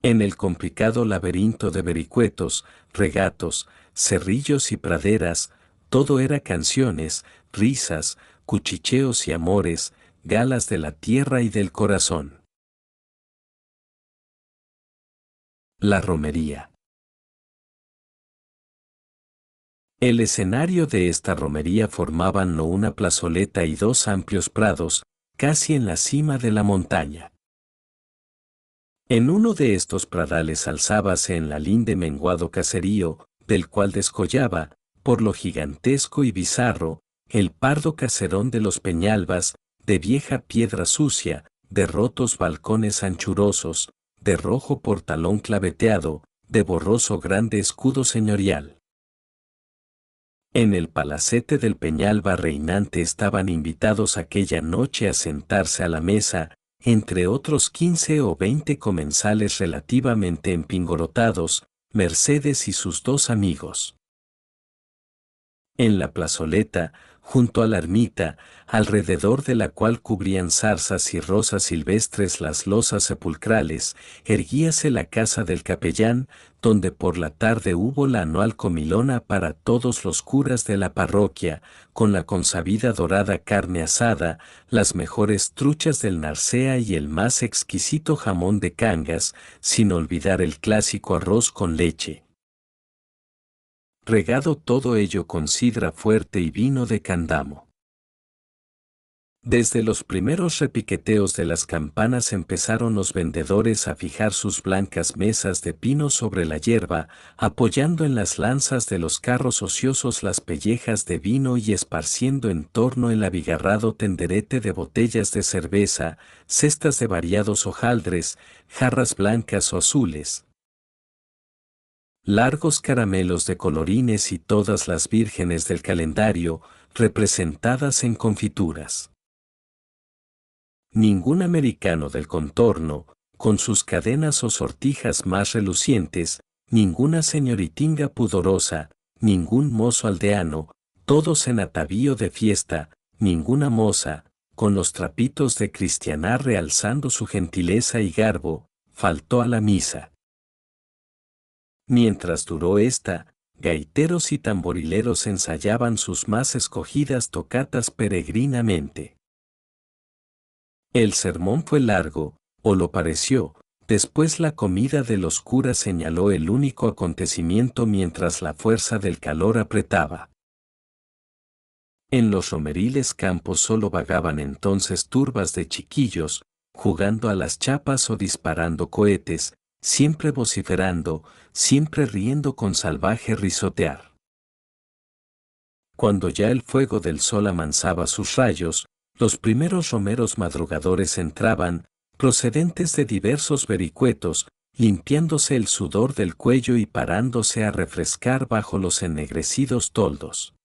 En el complicado laberinto de vericuetos, regatos, cerrillos y praderas, todo era canciones, risas, cuchicheos y amores, galas de la tierra y del corazón. La romería. El escenario de esta romería formaban no una plazoleta y dos amplios prados, casi en la cima de la montaña. En uno de estos pradales alzábase en la linde menguado caserío, del cual descollaba, por lo gigantesco y bizarro, el pardo caserón de los Peñalbas, de vieja piedra sucia, de rotos balcones anchurosos, de rojo portalón claveteado, de borroso grande escudo señorial. En el palacete del Peñalba reinante estaban invitados aquella noche a sentarse a la mesa, entre otros quince o veinte comensales relativamente empingorotados, Mercedes y sus dos amigos. En la plazoleta, junto a la ermita, alrededor de la cual cubrían zarzas y rosas silvestres las losas sepulcrales, erguíase la casa del capellán, donde por la tarde hubo la anual comilona para todos los curas de la parroquia, con la consabida dorada carne asada, las mejores truchas del narcea y el más exquisito jamón de cangas, sin olvidar el clásico arroz con leche regado todo ello con sidra fuerte y vino de candamo. Desde los primeros repiqueteos de las campanas empezaron los vendedores a fijar sus blancas mesas de pino sobre la hierba, apoyando en las lanzas de los carros ociosos las pellejas de vino y esparciendo en torno el abigarrado tenderete de botellas de cerveza, cestas de variados hojaldres, jarras blancas o azules. Largos caramelos de colorines y todas las vírgenes del calendario, representadas en confituras. Ningún americano del contorno, con sus cadenas o sortijas más relucientes, ninguna señoritinga pudorosa, ningún mozo aldeano, todos en atavío de fiesta, ninguna moza, con los trapitos de cristianar realzando su gentileza y garbo, faltó a la misa. Mientras duró esta, gaiteros y tamborileros ensayaban sus más escogidas tocatas peregrinamente. El sermón fue largo, o lo pareció, después la comida de los curas señaló el único acontecimiento mientras la fuerza del calor apretaba. En los romeriles campos solo vagaban entonces turbas de chiquillos, jugando a las chapas o disparando cohetes, siempre vociferando, siempre riendo con salvaje risotear. Cuando ya el fuego del sol amansaba sus rayos, los primeros romeros madrugadores entraban, procedentes de diversos vericuetos, limpiándose el sudor del cuello y parándose a refrescar bajo los ennegrecidos toldos.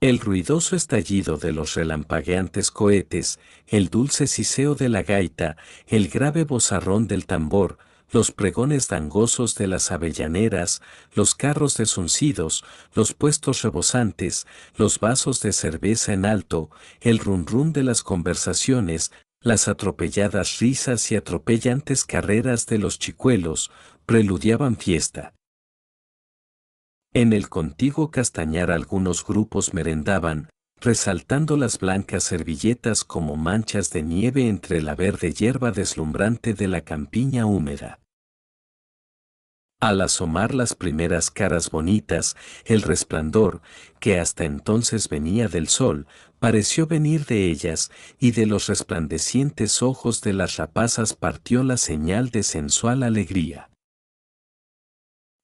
El ruidoso estallido de los relampagueantes cohetes, el dulce siseo de la gaita, el grave bozarrón del tambor, los pregones dangosos de las avellaneras, los carros desuncidos, los puestos rebosantes, los vasos de cerveza en alto, el run de las conversaciones, las atropelladas risas y atropellantes carreras de los chicuelos, preludiaban fiesta. En el contiguo castañar algunos grupos merendaban, resaltando las blancas servilletas como manchas de nieve entre la verde hierba deslumbrante de la campiña húmeda. Al asomar las primeras caras bonitas, el resplandor, que hasta entonces venía del sol, pareció venir de ellas, y de los resplandecientes ojos de las rapazas partió la señal de sensual alegría.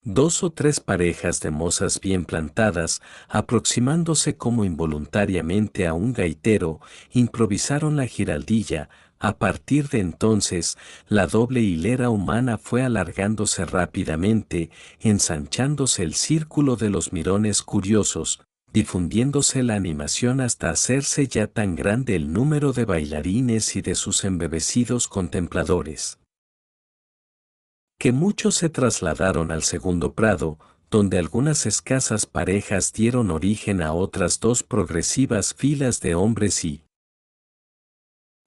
Dos o tres parejas de mozas bien plantadas, aproximándose como involuntariamente a un gaitero, improvisaron la giraldilla, a partir de entonces, la doble hilera humana fue alargándose rápidamente, ensanchándose el círculo de los mirones curiosos, difundiéndose la animación hasta hacerse ya tan grande el número de bailarines y de sus embebecidos contempladores. Que muchos se trasladaron al segundo prado, donde algunas escasas parejas dieron origen a otras dos progresivas filas de hombres y,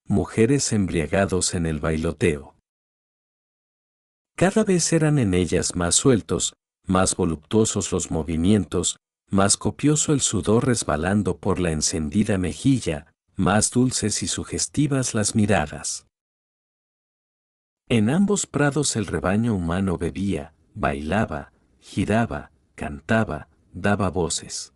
mujeres embriagados en el bailoteo. Cada vez eran en ellas más sueltos, más voluptuosos los movimientos, más copioso el sudor resbalando por la encendida mejilla, más dulces y sugestivas las miradas. En ambos prados el rebaño humano bebía, bailaba, giraba, cantaba, daba voces.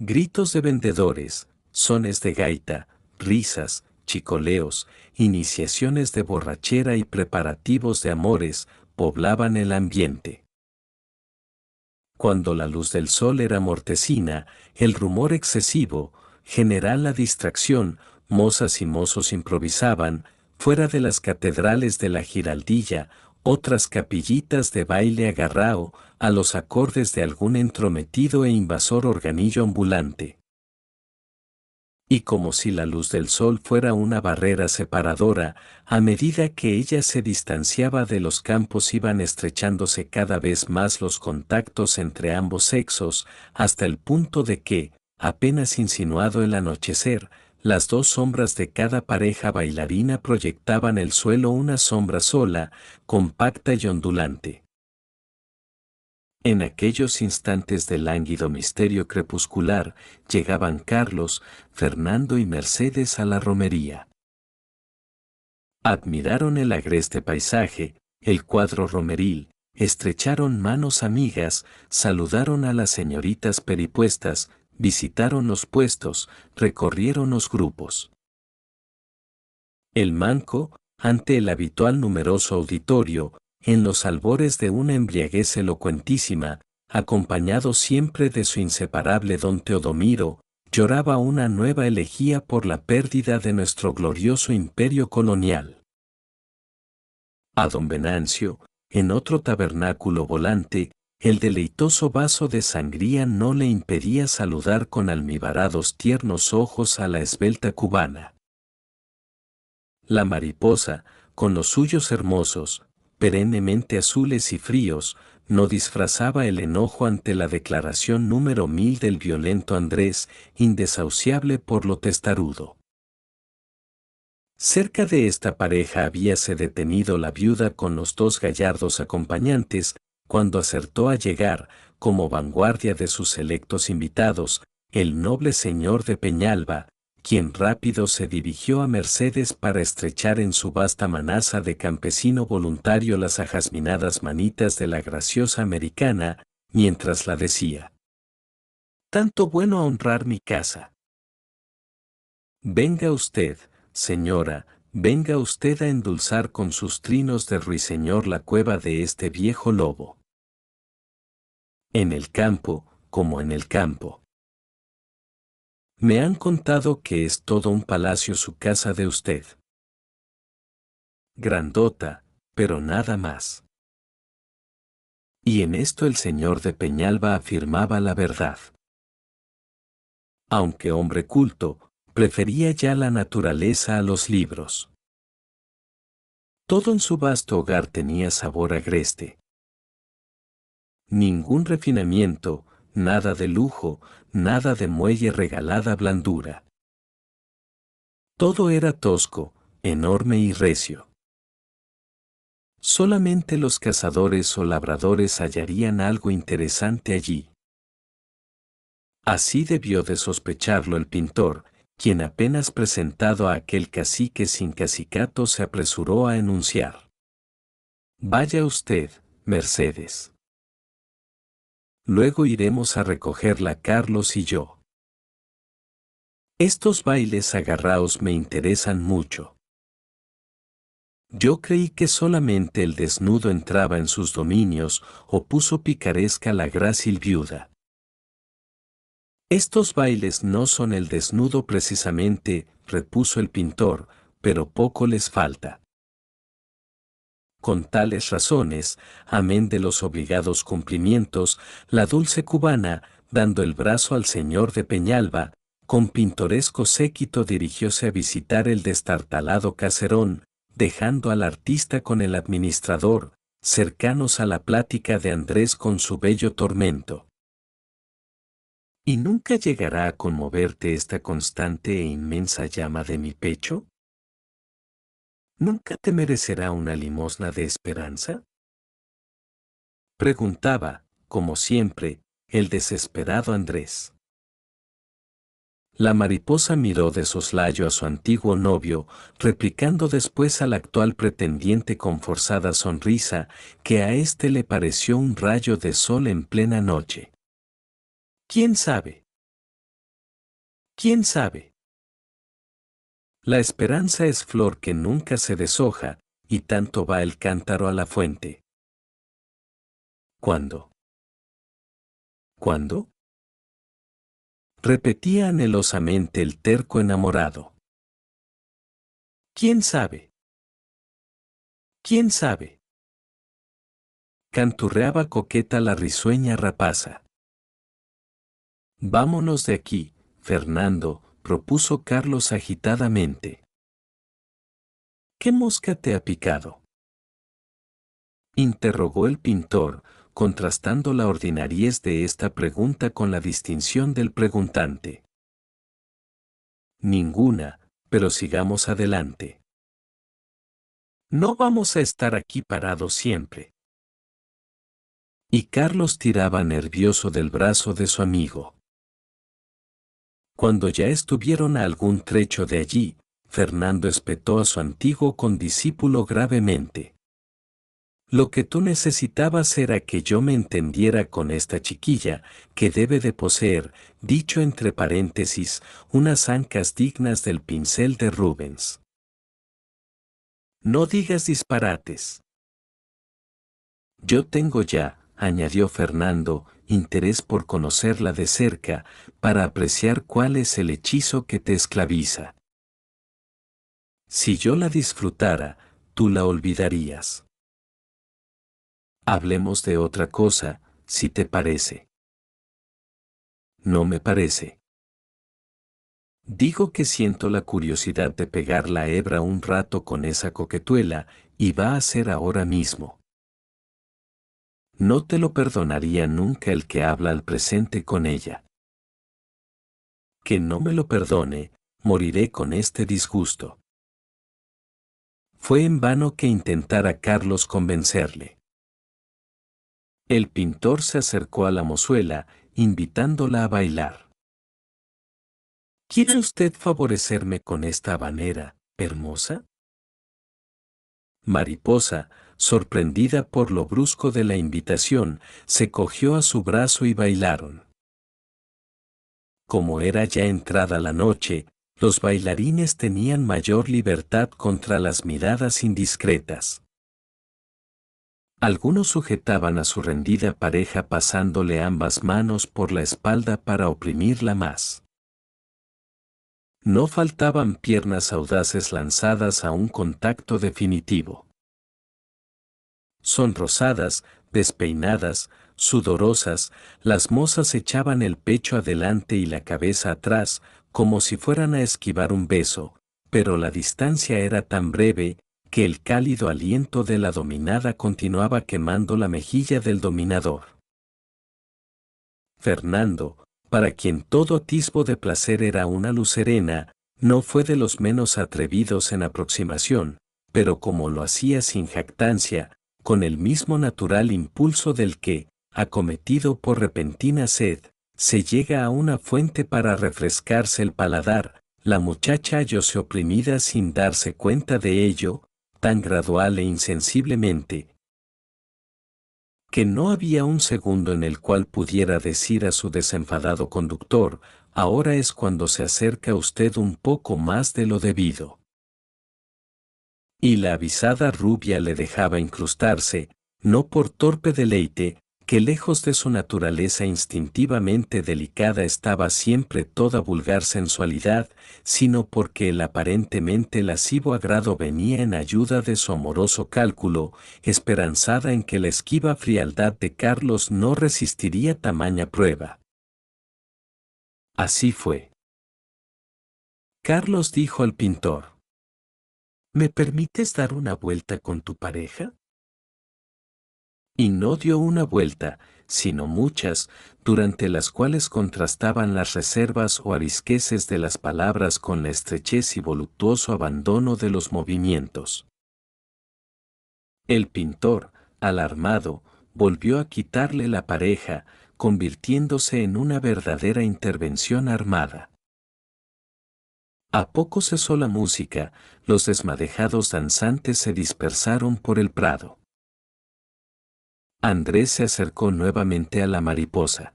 Gritos de vendedores, sones de gaita, risas, chicoleos, iniciaciones de borrachera y preparativos de amores poblaban el ambiente. Cuando la luz del sol era mortecina, el rumor excesivo, general la distracción, mozas y mozos improvisaban, fuera de las catedrales de la giraldilla, otras capillitas de baile agarrao, a los acordes de algún entrometido e invasor organillo ambulante. Y como si la luz del sol fuera una barrera separadora, a medida que ella se distanciaba de los campos iban estrechándose cada vez más los contactos entre ambos sexos, hasta el punto de que, apenas insinuado el anochecer, las dos sombras de cada pareja bailarina proyectaban el suelo una sombra sola, compacta y ondulante. En aquellos instantes de lánguido misterio crepuscular llegaban Carlos, Fernando y Mercedes a la romería. Admiraron el agreste paisaje, el cuadro romeril, estrecharon manos amigas, saludaron a las señoritas peripuestas, visitaron los puestos, recorrieron los grupos. El manco, ante el habitual numeroso auditorio, en los albores de una embriaguez elocuentísima, acompañado siempre de su inseparable don Teodomiro, lloraba una nueva elegía por la pérdida de nuestro glorioso imperio colonial. A don Venancio, en otro tabernáculo volante, el deleitoso vaso de sangría no le impedía saludar con almibarados tiernos ojos a la esbelta cubana. La mariposa, con los suyos hermosos, perennemente azules y fríos, no disfrazaba el enojo ante la declaración número mil del violento Andrés, indesahuciable por lo testarudo. Cerca de esta pareja habíase detenido la viuda con los dos gallardos acompañantes, cuando acertó a llegar, como vanguardia de sus selectos invitados, el noble señor de Peñalba, quien rápido se dirigió a Mercedes para estrechar en su vasta manaza de campesino voluntario las ajasminadas manitas de la graciosa americana, mientras la decía. Tanto bueno a honrar mi casa. Venga usted, señora, venga usted a endulzar con sus trinos de ruiseñor la cueva de este viejo lobo. En el campo, como en el campo. Me han contado que es todo un palacio su casa de usted. Grandota, pero nada más. Y en esto el señor de Peñalba afirmaba la verdad. Aunque hombre culto, prefería ya la naturaleza a los libros. Todo en su vasto hogar tenía sabor agreste. Ningún refinamiento, nada de lujo, nada de muelle regalada blandura. Todo era tosco, enorme y recio. Solamente los cazadores o labradores hallarían algo interesante allí. Así debió de sospecharlo el pintor, quien apenas presentado a aquel cacique sin cacicato se apresuró a enunciar. Vaya usted, Mercedes. Luego iremos a recogerla Carlos y yo. Estos bailes agarraos me interesan mucho. Yo creí que solamente el desnudo entraba en sus dominios o puso picaresca la grácil viuda. Estos bailes no son el desnudo precisamente, repuso el pintor, pero poco les falta. Con tales razones, amén de los obligados cumplimientos, la dulce cubana, dando el brazo al señor de Peñalba, con pintoresco séquito dirigióse a visitar el destartalado caserón, dejando al artista con el administrador, cercanos a la plática de Andrés con su bello tormento. ¿Y nunca llegará a conmoverte esta constante e inmensa llama de mi pecho? ¿Nunca te merecerá una limosna de esperanza? Preguntaba, como siempre, el desesperado Andrés. La mariposa miró de soslayo a su antiguo novio, replicando después al actual pretendiente con forzada sonrisa, que a éste le pareció un rayo de sol en plena noche. ¿Quién sabe? ¿Quién sabe? La esperanza es flor que nunca se deshoja, y tanto va el cántaro a la fuente. ¿Cuándo? ¿Cuándo? Repetía anhelosamente el terco enamorado. ¿Quién sabe? ¿Quién sabe? Canturreaba coqueta la risueña rapaza. Vámonos de aquí, Fernando, propuso Carlos agitadamente. ¿Qué mosca te ha picado? Interrogó el pintor, contrastando la ordinariez de esta pregunta con la distinción del preguntante. Ninguna, pero sigamos adelante. No vamos a estar aquí parados siempre. Y Carlos tiraba nervioso del brazo de su amigo. Cuando ya estuvieron a algún trecho de allí, Fernando espetó a su antiguo condiscípulo gravemente. Lo que tú necesitabas era que yo me entendiera con esta chiquilla, que debe de poseer, dicho entre paréntesis, unas ancas dignas del pincel de Rubens. No digas disparates. Yo tengo ya, añadió Fernando, interés por conocerla de cerca, para apreciar cuál es el hechizo que te esclaviza. Si yo la disfrutara, tú la olvidarías. Hablemos de otra cosa, si te parece. No me parece. Digo que siento la curiosidad de pegar la hebra un rato con esa coquetuela, y va a ser ahora mismo. No te lo perdonaría nunca el que habla al presente con ella. Que no me lo perdone, moriré con este disgusto. Fue en vano que intentara Carlos convencerle. El pintor se acercó a la mozuela, invitándola a bailar. ¿Quiere usted favorecerme con esta habanera, hermosa? Mariposa, sorprendida por lo brusco de la invitación, se cogió a su brazo y bailaron. Como era ya entrada la noche, los bailarines tenían mayor libertad contra las miradas indiscretas. Algunos sujetaban a su rendida pareja pasándole ambas manos por la espalda para oprimirla más. No faltaban piernas audaces lanzadas a un contacto definitivo. Sonrosadas, despeinadas, sudorosas, las mozas echaban el pecho adelante y la cabeza atrás, como si fueran a esquivar un beso, pero la distancia era tan breve, que el cálido aliento de la dominada continuaba quemando la mejilla del dominador. Fernando, para quien todo atisbo de placer era una luz serena, no fue de los menos atrevidos en aproximación, pero como lo hacía sin jactancia, con el mismo natural impulso del que, acometido por repentina sed, se llega a una fuente para refrescarse el paladar, la muchacha hallóse oprimida sin darse cuenta de ello, tan gradual e insensiblemente, que no había un segundo en el cual pudiera decir a su desenfadado conductor, ahora es cuando se acerca usted un poco más de lo debido. Y la avisada rubia le dejaba incrustarse, no por torpe deleite, que lejos de su naturaleza instintivamente delicada estaba siempre toda vulgar sensualidad, sino porque el aparentemente lascivo agrado venía en ayuda de su amoroso cálculo, esperanzada en que la esquiva frialdad de Carlos no resistiría tamaña prueba. Así fue. Carlos dijo al pintor. ¿Me permites dar una vuelta con tu pareja? y no dio una vuelta, sino muchas, durante las cuales contrastaban las reservas o arisqueces de las palabras con la estrechez y voluptuoso abandono de los movimientos. El pintor, alarmado, volvió a quitarle la pareja, convirtiéndose en una verdadera intervención armada. A poco cesó la música, los desmadejados danzantes se dispersaron por el prado. Andrés se acercó nuevamente a la mariposa.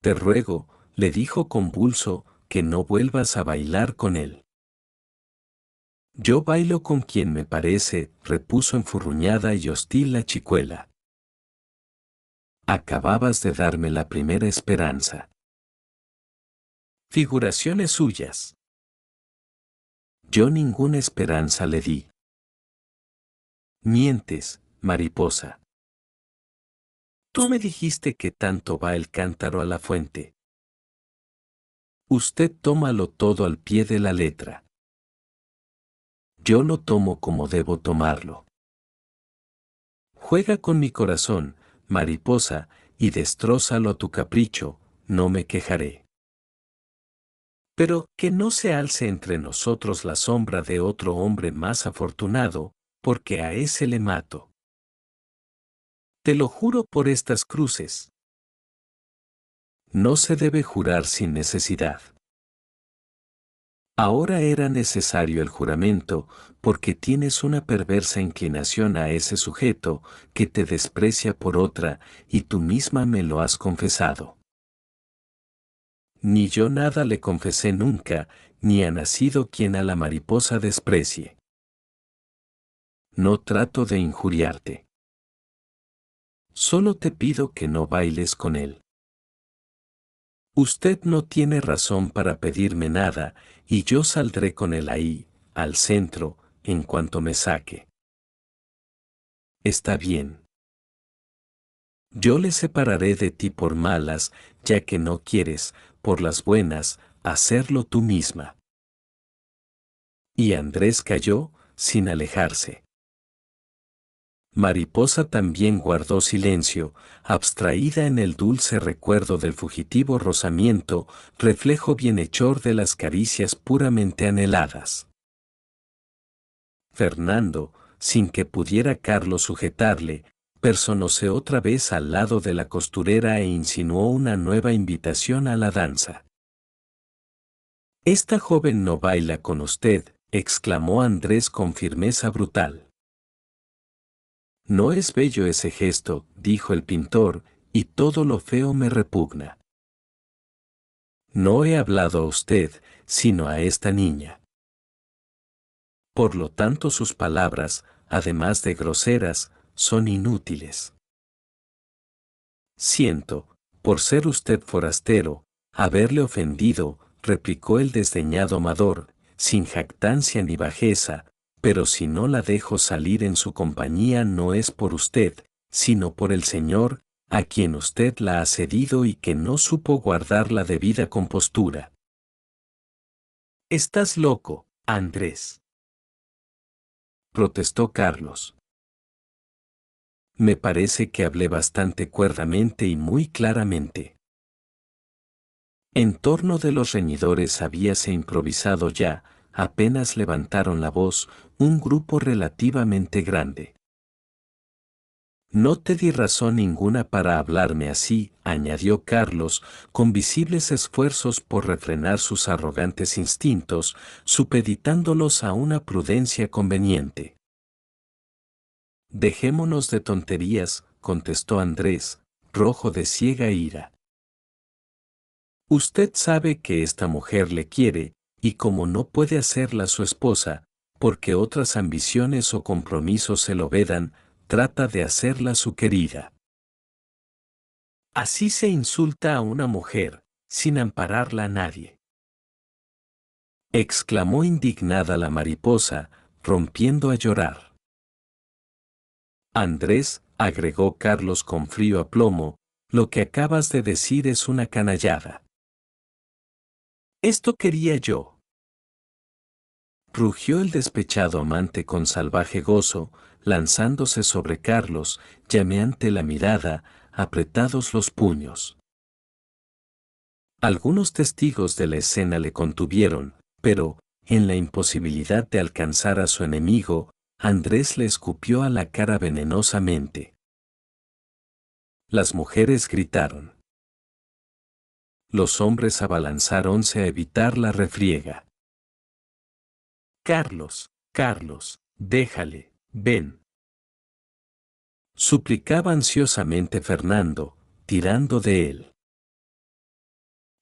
Te ruego, le dijo convulso, que no vuelvas a bailar con él. Yo bailo con quien me parece, repuso enfurruñada y hostil la chicuela. Acababas de darme la primera esperanza. Figuraciones suyas. Yo ninguna esperanza le di. Mientes, mariposa. Tú me dijiste que tanto va el cántaro a la fuente. Usted tómalo todo al pie de la letra. Yo lo tomo como debo tomarlo. Juega con mi corazón, mariposa, y destrózalo a tu capricho, no me quejaré. Pero que no se alce entre nosotros la sombra de otro hombre más afortunado, porque a ese le mato. Te lo juro por estas cruces. No se debe jurar sin necesidad. Ahora era necesario el juramento, porque tienes una perversa inclinación a ese sujeto, que te desprecia por otra, y tú misma me lo has confesado. Ni yo nada le confesé nunca, ni ha nacido quien a la mariposa desprecie. No trato de injuriarte. Solo te pido que no bailes con él. Usted no tiene razón para pedirme nada, y yo saldré con él ahí, al centro, en cuanto me saque. Está bien. Yo le separaré de ti por malas, ya que no quieres, por las buenas, hacerlo tú misma. Y Andrés cayó, sin alejarse. Mariposa también guardó silencio, abstraída en el dulce recuerdo del fugitivo rozamiento, reflejo bienhechor de las caricias puramente anheladas. Fernando, sin que pudiera Carlos sujetarle, personóse otra vez al lado de la costurera e insinuó una nueva invitación a la danza. Esta joven no baila con usted, exclamó Andrés con firmeza brutal. No es bello ese gesto, dijo el pintor, y todo lo feo me repugna. No he hablado a usted, sino a esta niña. Por lo tanto sus palabras, además de groseras, son inútiles. Siento, por ser usted forastero, haberle ofendido, replicó el desdeñado amador, sin jactancia ni bajeza, pero si no la dejo salir en su compañía no es por usted, sino por el Señor, a quien usted la ha cedido y que no supo guardar la debida compostura. Estás loco, Andrés. Protestó Carlos. Me parece que hablé bastante cuerdamente y muy claramente. En torno de los reñidores habíase improvisado ya, apenas levantaron la voz, un grupo relativamente grande. No te di razón ninguna para hablarme así, añadió Carlos, con visibles esfuerzos por refrenar sus arrogantes instintos, supeditándolos a una prudencia conveniente. Dejémonos de tonterías, contestó Andrés, rojo de ciega ira. Usted sabe que esta mujer le quiere, y como no puede hacerla su esposa, porque otras ambiciones o compromisos se lo vedan, trata de hacerla su querida. Así se insulta a una mujer, sin ampararla a nadie. exclamó indignada la mariposa, rompiendo a llorar. Andrés, agregó Carlos con frío aplomo, lo que acabas de decir es una canallada. Esto quería yo. Rugió el despechado amante con salvaje gozo, lanzándose sobre Carlos, llameante la mirada, apretados los puños. Algunos testigos de la escena le contuvieron, pero, en la imposibilidad de alcanzar a su enemigo, Andrés le escupió a la cara venenosamente. Las mujeres gritaron los hombres abalanzáronse a evitar la refriega. Carlos, Carlos, déjale, ven. Suplicaba ansiosamente Fernando, tirando de él.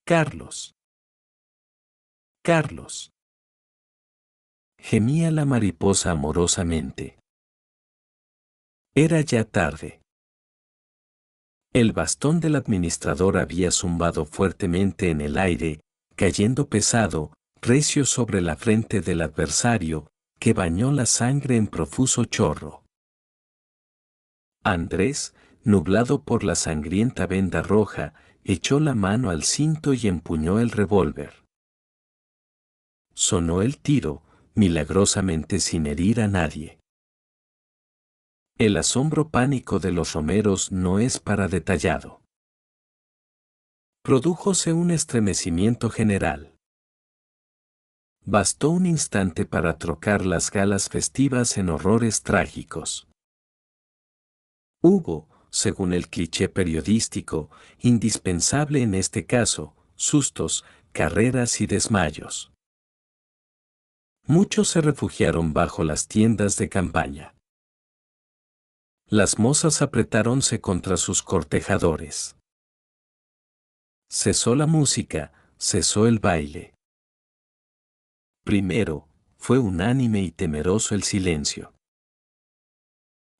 Carlos. Carlos. Gemía la mariposa amorosamente. Era ya tarde. El bastón del administrador había zumbado fuertemente en el aire, cayendo pesado, recio sobre la frente del adversario, que bañó la sangre en profuso chorro. Andrés, nublado por la sangrienta venda roja, echó la mano al cinto y empuñó el revólver. Sonó el tiro, milagrosamente sin herir a nadie. El asombro pánico de los romeros no es para detallado. Produjóse un estremecimiento general. Bastó un instante para trocar las galas festivas en horrores trágicos. Hubo, según el cliché periodístico, indispensable en este caso, sustos, carreras y desmayos. Muchos se refugiaron bajo las tiendas de campaña. Las mozas apretáronse contra sus cortejadores. Cesó la música, cesó el baile. Primero, fue unánime y temeroso el silencio.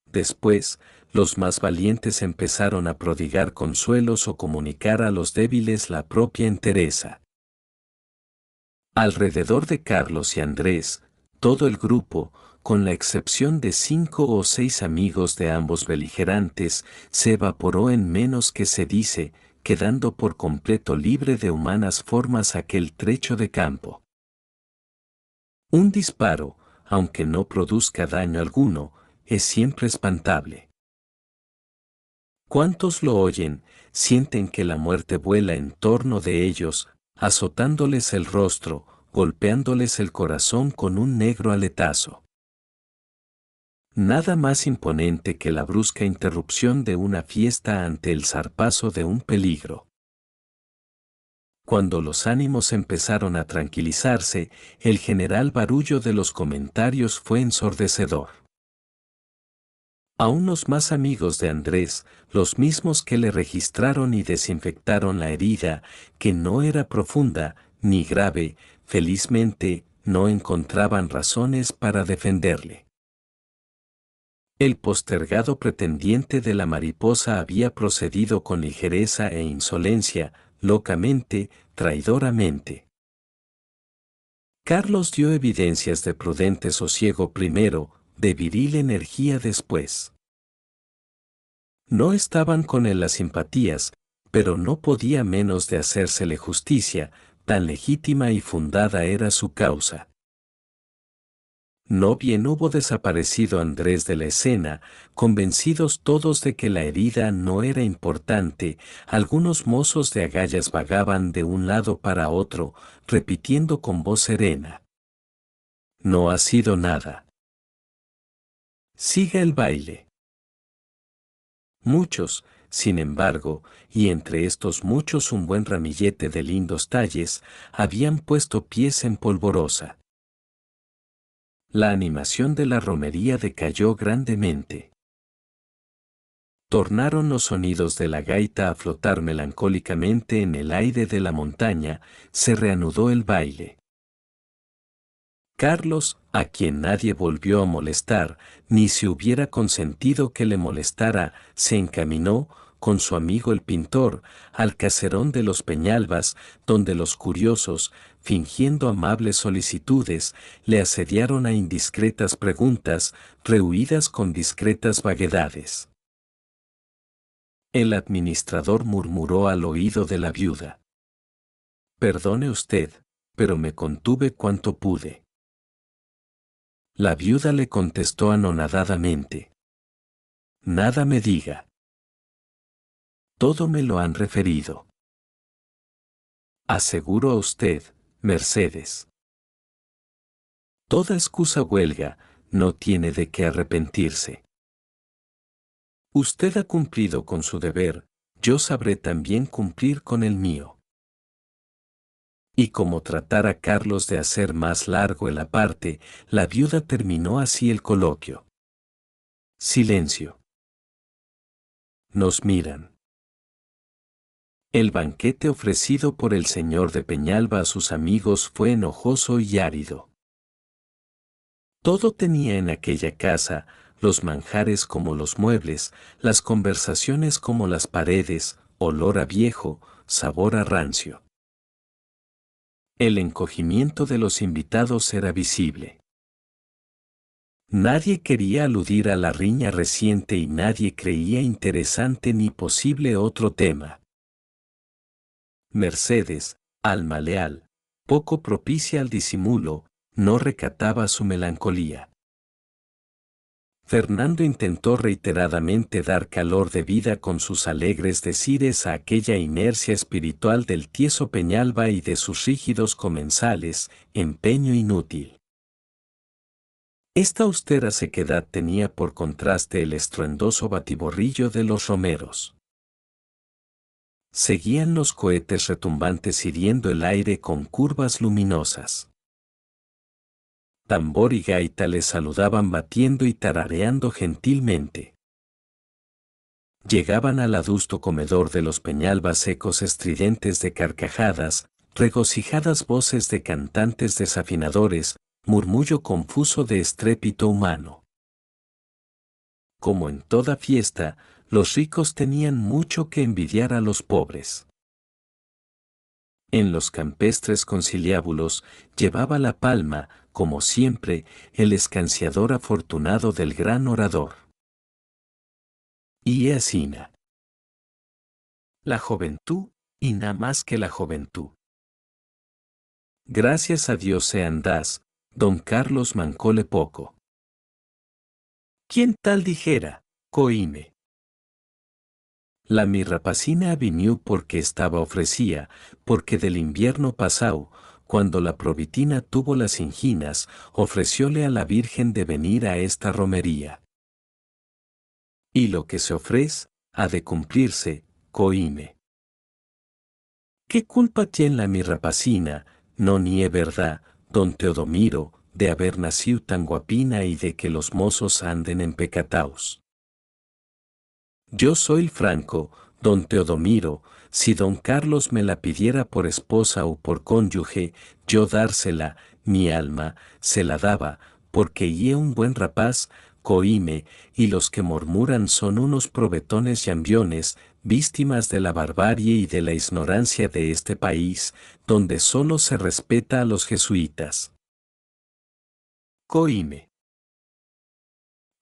Después, los más valientes empezaron a prodigar consuelos o comunicar a los débiles la propia entereza. Alrededor de Carlos y Andrés, todo el grupo, con la excepción de cinco o seis amigos de ambos beligerantes, se evaporó en menos que se dice, quedando por completo libre de humanas formas aquel trecho de campo. Un disparo, aunque no produzca daño alguno, es siempre espantable. ¿Cuántos lo oyen, sienten que la muerte vuela en torno de ellos, azotándoles el rostro, golpeándoles el corazón con un negro aletazo? Nada más imponente que la brusca interrupción de una fiesta ante el zarpazo de un peligro. Cuando los ánimos empezaron a tranquilizarse, el general barullo de los comentarios fue ensordecedor. A unos más amigos de Andrés, los mismos que le registraron y desinfectaron la herida, que no era profunda ni grave, felizmente, no encontraban razones para defenderle. El postergado pretendiente de la mariposa había procedido con ligereza e insolencia, locamente, traidoramente. Carlos dio evidencias de prudente sosiego primero, de viril energía después. No estaban con él las simpatías, pero no podía menos de hacérsele justicia, tan legítima y fundada era su causa. No bien hubo desaparecido Andrés de la escena, convencidos todos de que la herida no era importante, algunos mozos de agallas vagaban de un lado para otro, repitiendo con voz serena. No ha sido nada. Siga el baile. Muchos, sin embargo, y entre estos muchos un buen ramillete de lindos talles, habían puesto pies en polvorosa. La animación de la romería decayó grandemente. Tornaron los sonidos de la gaita a flotar melancólicamente en el aire de la montaña, se reanudó el baile. Carlos, a quien nadie volvió a molestar, ni se hubiera consentido que le molestara, se encaminó, con su amigo el pintor, al caserón de los Peñalbas, donde los curiosos, fingiendo amables solicitudes, le asediaron a indiscretas preguntas, rehuidas con discretas vaguedades. El administrador murmuró al oído de la viuda. Perdone usted, pero me contuve cuanto pude. La viuda le contestó anonadadamente. Nada me diga. Todo me lo han referido. Aseguro a usted, Mercedes. Toda excusa huelga, no tiene de qué arrepentirse. Usted ha cumplido con su deber, yo sabré también cumplir con el mío y como tratara Carlos de hacer más largo el aparte, la viuda terminó así el coloquio. Silencio. Nos miran. El banquete ofrecido por el señor de Peñalba a sus amigos fue enojoso y árido. Todo tenía en aquella casa, los manjares como los muebles, las conversaciones como las paredes, olor a viejo, sabor a rancio. El encogimiento de los invitados era visible. Nadie quería aludir a la riña reciente y nadie creía interesante ni posible otro tema. Mercedes, alma leal, poco propicia al disimulo, no recataba su melancolía. Fernando intentó reiteradamente dar calor de vida con sus alegres decires a aquella inercia espiritual del tieso Peñalba y de sus rígidos comensales, empeño inútil. Esta austera sequedad tenía por contraste el estruendoso batiborrillo de los romeros. Seguían los cohetes retumbantes hiriendo el aire con curvas luminosas. Tambor y gaita le saludaban batiendo y tarareando gentilmente. Llegaban al adusto comedor de los Peñalbas ecos estridentes de carcajadas, regocijadas voces de cantantes desafinadores, murmullo confuso de estrépito humano. Como en toda fiesta, los ricos tenían mucho que envidiar a los pobres. En los campestres conciliábulos llevaba la palma, como siempre, el escanciador afortunado del gran orador. Y asina. La juventud, y nada más que la juventud. Gracias a Dios sean das, don Carlos mancole poco. ¿Quién tal dijera, coime? La mirrapacina avinió porque estaba ofrecía, porque del invierno pasado, cuando la provitina tuvo las inginas, ofrecióle a la Virgen de venir a esta romería. Y lo que se ofrece, ha de cumplirse, coime. ¿Qué culpa tiene la mirrapacina, no ni es verdad, don Teodomiro, de haber nacido tan guapina y de que los mozos anden en pecataos? Yo soy el Franco, don Teodomiro, si don Carlos me la pidiera por esposa o por cónyuge, yo dársela, mi alma, se la daba, porque ye un buen rapaz, coime, y los que murmuran son unos probetones y ambiones, víctimas de la barbarie y de la ignorancia de este país, donde solo se respeta a los jesuitas. Coime.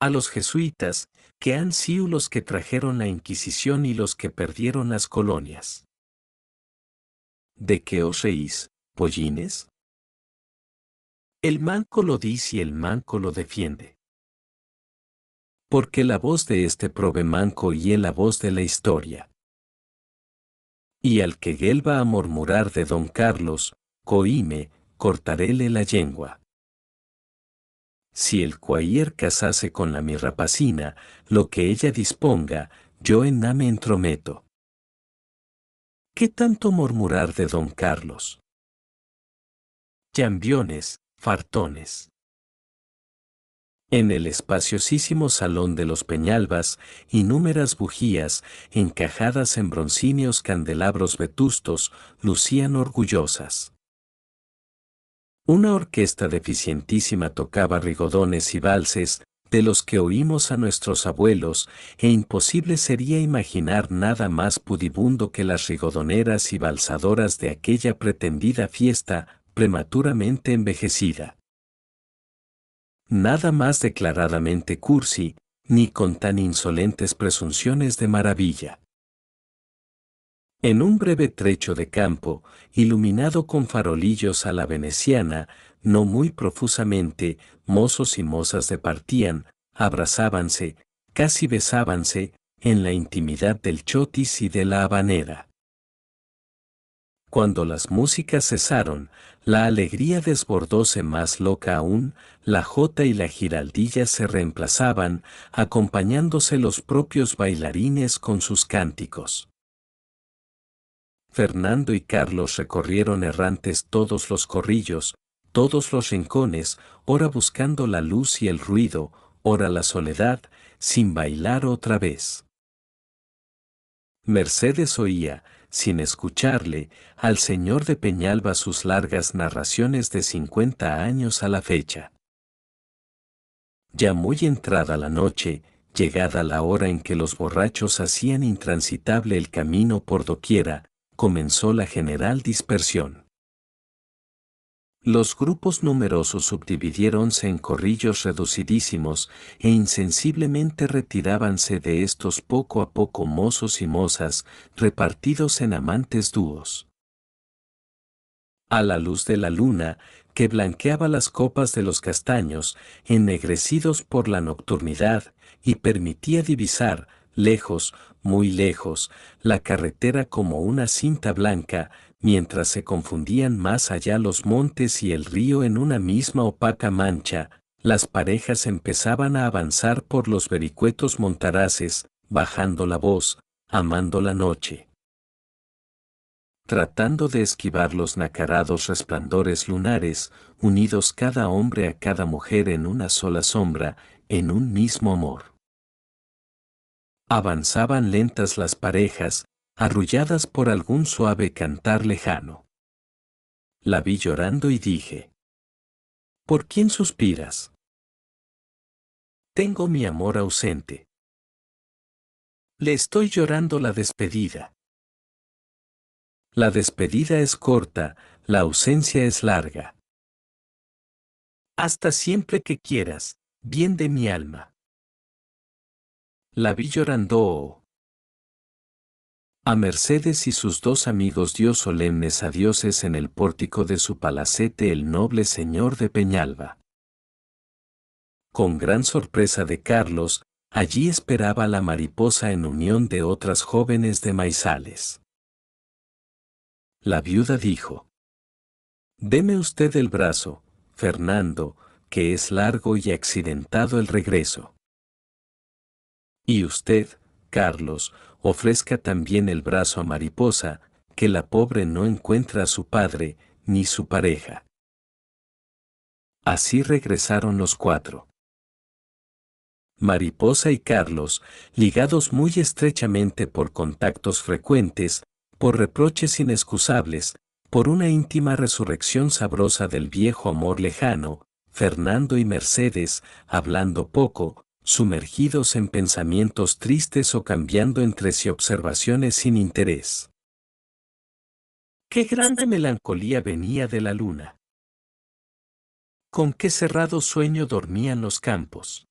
A los jesuitas, que han sido los que trajeron la Inquisición y los que perdieron las colonias. ¿De qué os reís, pollines? El manco lo dice y el manco lo defiende. Porque la voz de este prove manco y es la voz de la historia. Y al que va a murmurar de don Carlos, coime, cortaréle la lengua. Si el cuayer casase con la mirrapacina, lo que ella disponga, yo en nada me entrometo. ¿Qué tanto murmurar de don Carlos? Llambiones, fartones. En el espaciosísimo salón de los Peñalbas, inúmeras bujías, encajadas en broncíneos candelabros vetustos, lucían orgullosas. Una orquesta deficientísima tocaba rigodones y valses, de los que oímos a nuestros abuelos, e imposible sería imaginar nada más pudibundo que las rigodoneras y balsadoras de aquella pretendida fiesta, prematuramente envejecida. Nada más declaradamente cursi, ni con tan insolentes presunciones de maravilla. En un breve trecho de campo, iluminado con farolillos a la veneciana, no muy profusamente, mozos y mozas departían, abrazábanse, casi besábanse, en la intimidad del chotis y de la habanera. Cuando las músicas cesaron, la alegría desbordóse más loca aún, la jota y la giraldilla se reemplazaban, acompañándose los propios bailarines con sus cánticos. Fernando y Carlos recorrieron errantes todos los corrillos, todos los rincones, ora buscando la luz y el ruido, ora la soledad, sin bailar otra vez. Mercedes oía, sin escucharle, al señor de Peñalba sus largas narraciones de cincuenta años a la fecha. Ya muy entrada la noche, llegada la hora en que los borrachos hacían intransitable el camino por doquiera, comenzó la general dispersión. Los grupos numerosos subdividiéronse en corrillos reducidísimos e insensiblemente retirábanse de estos poco a poco mozos y mozas, repartidos en amantes dúos. A la luz de la luna, que blanqueaba las copas de los castaños, ennegrecidos por la nocturnidad, y permitía divisar, lejos, muy lejos, la carretera como una cinta blanca, mientras se confundían más allá los montes y el río en una misma opaca mancha, las parejas empezaban a avanzar por los vericuetos montaraces, bajando la voz, amando la noche. tratando de esquivar los nacarados resplandores lunares, unidos cada hombre a cada mujer en una sola sombra, en un mismo amor. Avanzaban lentas las parejas, arrulladas por algún suave cantar lejano. La vi llorando y dije, ¿Por quién suspiras? Tengo mi amor ausente. Le estoy llorando la despedida. La despedida es corta, la ausencia es larga. Hasta siempre que quieras, bien de mi alma. La vi llorando. A Mercedes y sus dos amigos dio solemnes adioses en el pórtico de su palacete el noble señor de Peñalba. Con gran sorpresa de Carlos, allí esperaba la mariposa en unión de otras jóvenes de maizales. La viuda dijo, Deme usted el brazo, Fernando, que es largo y accidentado el regreso. Y usted, Carlos, ofrezca también el brazo a Mariposa, que la pobre no encuentra a su padre, ni su pareja. Así regresaron los cuatro. Mariposa y Carlos, ligados muy estrechamente por contactos frecuentes, por reproches inexcusables, por una íntima resurrección sabrosa del viejo amor lejano, Fernando y Mercedes, hablando poco, sumergidos en pensamientos tristes o cambiando entre sí observaciones sin interés. Qué grande melancolía venía de la luna. Con qué cerrado sueño dormían los campos.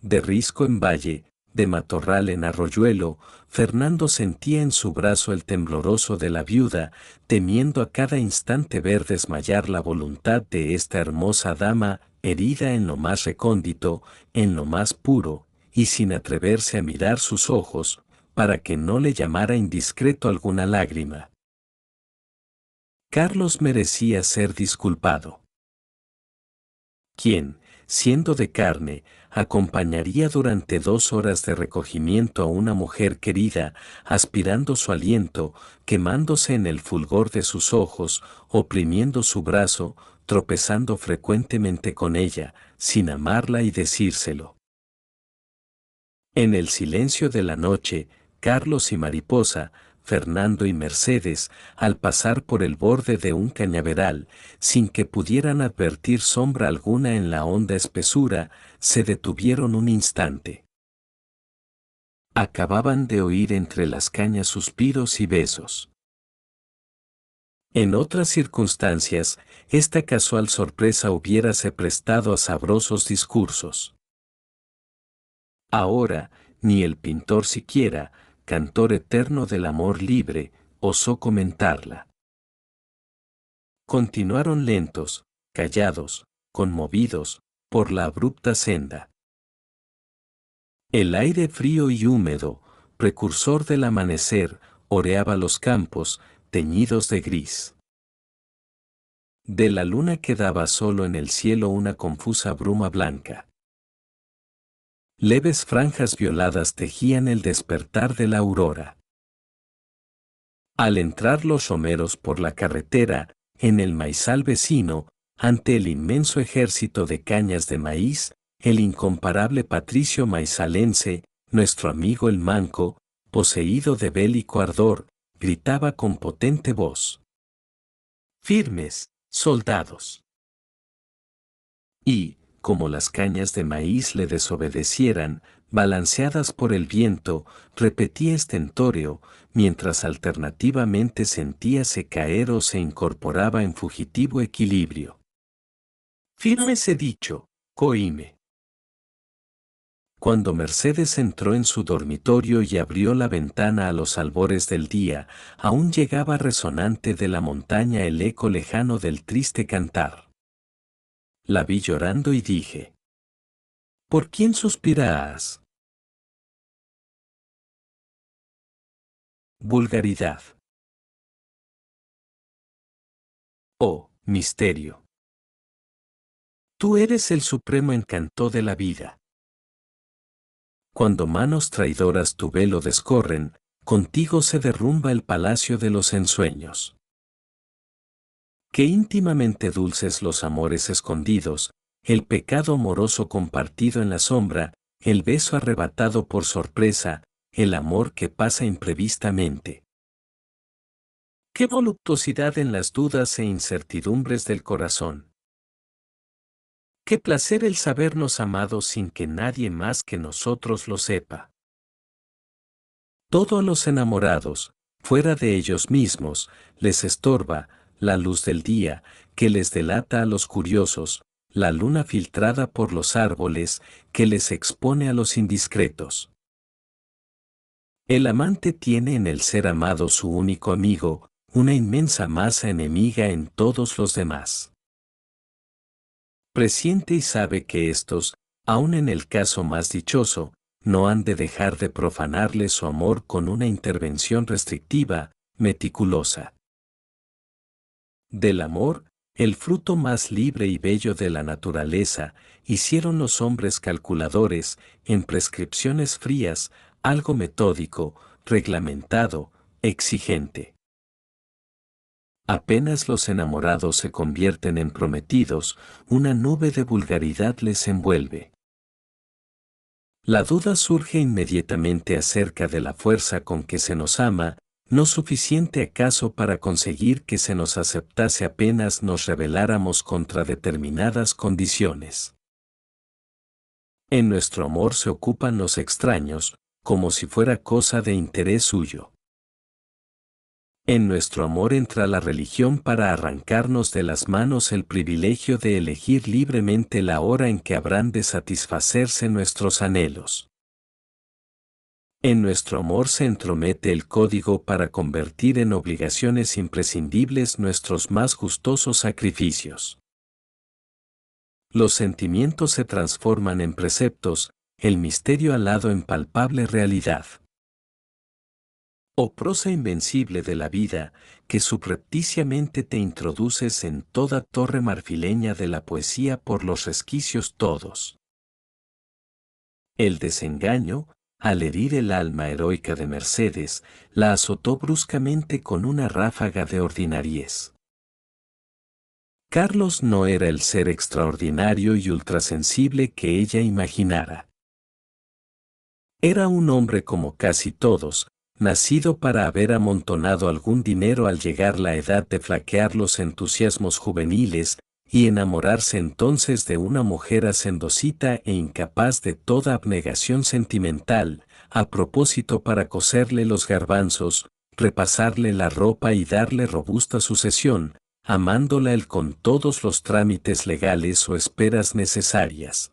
De risco en valle, de matorral en arroyuelo, Fernando sentía en su brazo el tembloroso de la viuda, temiendo a cada instante ver desmayar la voluntad de esta hermosa dama, herida en lo más recóndito, en lo más puro, y sin atreverse a mirar sus ojos, para que no le llamara indiscreto alguna lágrima. Carlos merecía ser disculpado. ¿Quién, siendo de carne, acompañaría durante dos horas de recogimiento a una mujer querida, aspirando su aliento, quemándose en el fulgor de sus ojos, oprimiendo su brazo, tropezando frecuentemente con ella, sin amarla y decírselo. En el silencio de la noche, Carlos y Mariposa, Fernando y Mercedes, al pasar por el borde de un cañaveral, sin que pudieran advertir sombra alguna en la honda espesura, se detuvieron un instante. Acababan de oír entre las cañas suspiros y besos. En otras circunstancias, esta casual sorpresa hubiérase prestado a sabrosos discursos. Ahora, ni el pintor siquiera, cantor eterno del amor libre, osó comentarla. Continuaron lentos, callados, conmovidos, por la abrupta senda. El aire frío y húmedo, precursor del amanecer, oreaba los campos, teñidos de gris. De la luna quedaba solo en el cielo una confusa bruma blanca. Leves franjas violadas tejían el despertar de la aurora. Al entrar los someros por la carretera, en el maizal vecino, ante el inmenso ejército de cañas de maíz, el incomparable patricio maizalense, nuestro amigo el manco, poseído de bélico ardor, gritaba con potente voz. Firmes, soldados. Y, como las cañas de maíz le desobedecieran, balanceadas por el viento, repetía estentóreo, mientras alternativamente sentíase caer o se incorporaba en fugitivo equilibrio. Firmes he dicho, coime. Cuando Mercedes entró en su dormitorio y abrió la ventana a los albores del día, aún llegaba resonante de la montaña el eco lejano del triste cantar. La vi llorando y dije, ¿Por quién suspiras? Vulgaridad. Oh, misterio. Tú eres el supremo encanto de la vida. Cuando manos traidoras tu velo descorren, contigo se derrumba el palacio de los ensueños. Qué íntimamente dulces los amores escondidos, el pecado amoroso compartido en la sombra, el beso arrebatado por sorpresa, el amor que pasa imprevistamente. Qué voluptuosidad en las dudas e incertidumbres del corazón. Qué placer el sabernos amados sin que nadie más que nosotros lo sepa. Todo a los enamorados, fuera de ellos mismos, les estorba la luz del día, que les delata a los curiosos, la luna filtrada por los árboles, que les expone a los indiscretos. El amante tiene en el ser amado su único amigo, una inmensa masa enemiga en todos los demás. Presiente y sabe que estos, aun en el caso más dichoso, no han de dejar de profanarle su amor con una intervención restrictiva, meticulosa. Del amor, el fruto más libre y bello de la naturaleza, hicieron los hombres calculadores, en prescripciones frías, algo metódico, reglamentado, exigente. Apenas los enamorados se convierten en prometidos, una nube de vulgaridad les envuelve. La duda surge inmediatamente acerca de la fuerza con que se nos ama, no suficiente acaso para conseguir que se nos aceptase apenas nos rebeláramos contra determinadas condiciones. En nuestro amor se ocupan los extraños, como si fuera cosa de interés suyo. En nuestro amor entra la religión para arrancarnos de las manos el privilegio de elegir libremente la hora en que habrán de satisfacerse nuestros anhelos. En nuestro amor se entromete el código para convertir en obligaciones imprescindibles nuestros más gustosos sacrificios. Los sentimientos se transforman en preceptos, el misterio alado en palpable realidad. Oh prosa invencible de la vida, que subrepticiamente te introduces en toda torre marfileña de la poesía por los resquicios todos. El desengaño, al herir el alma heroica de Mercedes, la azotó bruscamente con una ráfaga de ordinariez. Carlos no era el ser extraordinario y ultrasensible que ella imaginara. Era un hombre como casi todos, nacido para haber amontonado algún dinero al llegar la edad de flaquear los entusiasmos juveniles y enamorarse entonces de una mujer hacendosita e incapaz de toda abnegación sentimental, a propósito para coserle los garbanzos, repasarle la ropa y darle robusta sucesión, amándola él con todos los trámites legales o esperas necesarias.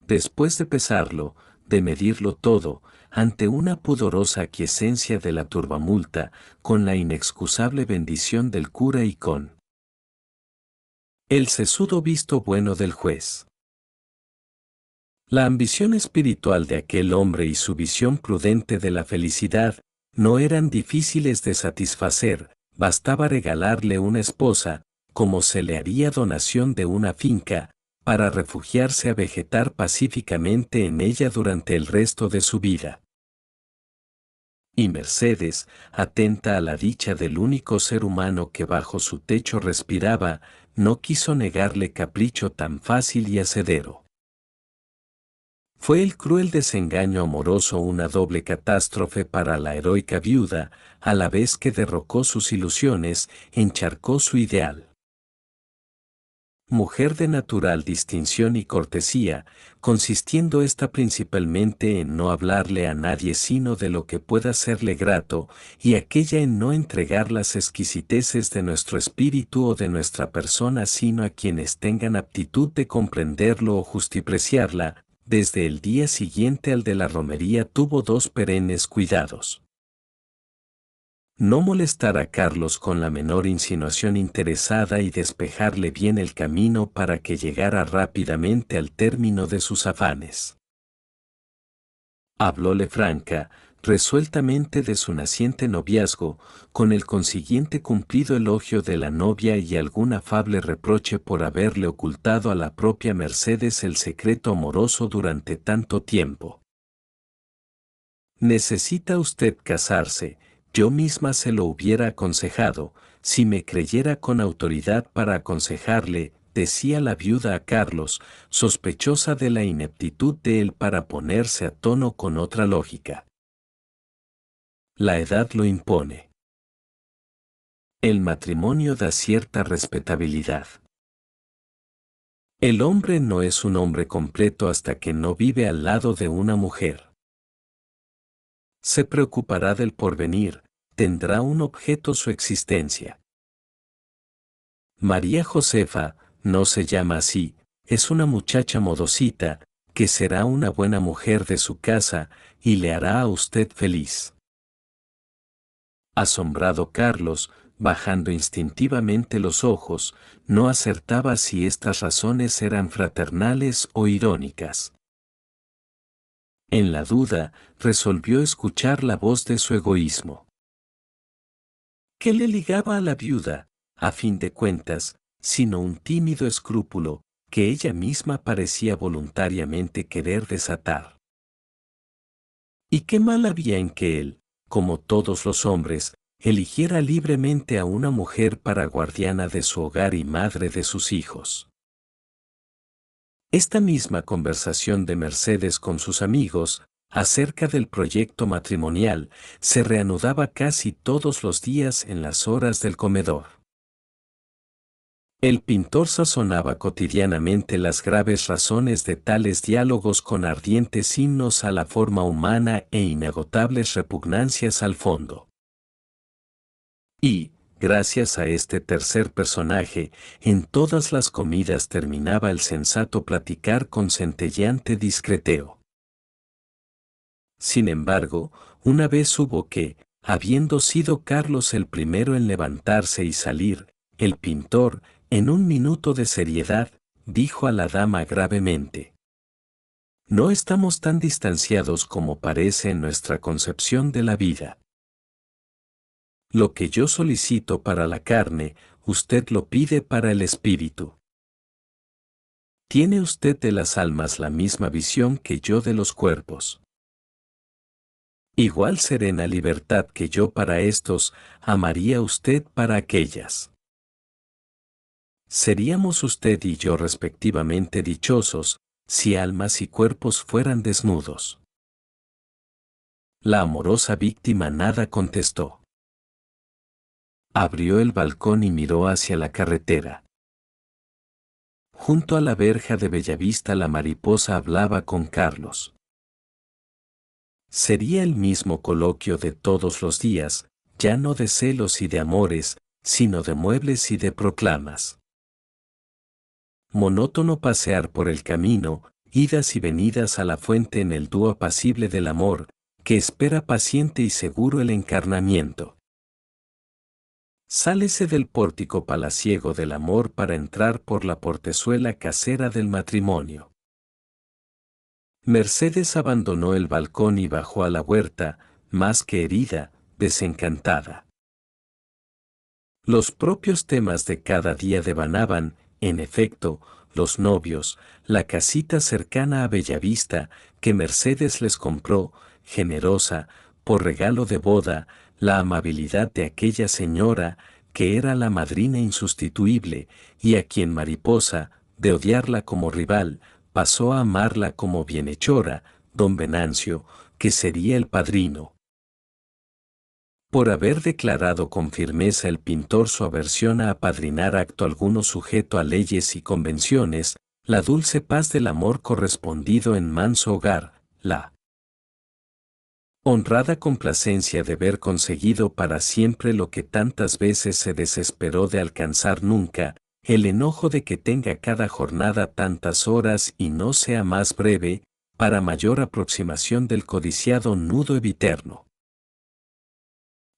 Después de pesarlo, de medirlo todo, ante una pudorosa aquiescencia de la turbamulta, con la inexcusable bendición del cura y con el sesudo visto bueno del juez. La ambición espiritual de aquel hombre y su visión prudente de la felicidad no eran difíciles de satisfacer, bastaba regalarle una esposa, como se le haría donación de una finca, para refugiarse a vegetar pacíficamente en ella durante el resto de su vida. Y Mercedes, atenta a la dicha del único ser humano que bajo su techo respiraba, no quiso negarle capricho tan fácil y acedero. Fue el cruel desengaño amoroso una doble catástrofe para la heroica viuda, a la vez que derrocó sus ilusiones, encharcó su ideal mujer de natural distinción y cortesía, consistiendo esta principalmente en no hablarle a nadie sino de lo que pueda serle grato, y aquella en no entregar las exquisiteces de nuestro espíritu o de nuestra persona sino a quienes tengan aptitud de comprenderlo o justipreciarla, desde el día siguiente al de la romería tuvo dos perennes cuidados no molestar a Carlos con la menor insinuación interesada y despejarle bien el camino para que llegara rápidamente al término de sus afanes. Hablóle franca, resueltamente de su naciente noviazgo, con el consiguiente cumplido elogio de la novia y algún afable reproche por haberle ocultado a la propia Mercedes el secreto amoroso durante tanto tiempo. Necesita usted casarse, yo misma se lo hubiera aconsejado, si me creyera con autoridad para aconsejarle, decía la viuda a Carlos, sospechosa de la ineptitud de él para ponerse a tono con otra lógica. La edad lo impone. El matrimonio da cierta respetabilidad. El hombre no es un hombre completo hasta que no vive al lado de una mujer. Se preocupará del porvenir, tendrá un objeto su existencia. María Josefa, no se llama así, es una muchacha modosita, que será una buena mujer de su casa y le hará a usted feliz. Asombrado Carlos, bajando instintivamente los ojos, no acertaba si estas razones eran fraternales o irónicas. En la duda, resolvió escuchar la voz de su egoísmo. ¿Qué le ligaba a la viuda, a fin de cuentas, sino un tímido escrúpulo que ella misma parecía voluntariamente querer desatar. ¿Y qué mal había en que él, como todos los hombres, eligiera libremente a una mujer para guardiana de su hogar y madre de sus hijos? Esta misma conversación de Mercedes con sus amigos, acerca del proyecto matrimonial, se reanudaba casi todos los días en las horas del comedor. El pintor sazonaba cotidianamente las graves razones de tales diálogos con ardientes himnos a la forma humana e inagotables repugnancias al fondo. Y, gracias a este tercer personaje, en todas las comidas terminaba el sensato platicar con centelleante discreteo. Sin embargo, una vez hubo que, habiendo sido Carlos el primero en levantarse y salir, el pintor, en un minuto de seriedad, dijo a la dama gravemente. No estamos tan distanciados como parece en nuestra concepción de la vida. Lo que yo solicito para la carne, usted lo pide para el espíritu. ¿Tiene usted de las almas la misma visión que yo de los cuerpos? Igual serena libertad que yo para estos, amaría usted para aquellas. Seríamos usted y yo respectivamente dichosos, si almas y cuerpos fueran desnudos. La amorosa víctima nada contestó. Abrió el balcón y miró hacia la carretera. Junto a la verja de Bellavista la mariposa hablaba con Carlos. Sería el mismo coloquio de todos los días, ya no de celos y de amores, sino de muebles y de proclamas monótono pasear por el camino, idas y venidas a la fuente en el dúo apacible del amor, que espera paciente y seguro el encarnamiento. Sálese del pórtico palaciego del amor para entrar por la portezuela casera del matrimonio. Mercedes abandonó el balcón y bajó a la huerta, más que herida, desencantada. Los propios temas de cada día devanaban, en efecto, los novios, la casita cercana a Bellavista, que Mercedes les compró, generosa, por regalo de boda, la amabilidad de aquella señora, que era la madrina insustituible, y a quien Mariposa, de odiarla como rival, pasó a amarla como bienhechora, don Venancio, que sería el padrino, por haber declarado con firmeza el pintor su aversión a apadrinar acto alguno sujeto a leyes y convenciones, la dulce paz del amor correspondido en manso hogar, la honrada complacencia de ver conseguido para siempre lo que tantas veces se desesperó de alcanzar nunca, el enojo de que tenga cada jornada tantas horas y no sea más breve, para mayor aproximación del codiciado nudo eviterno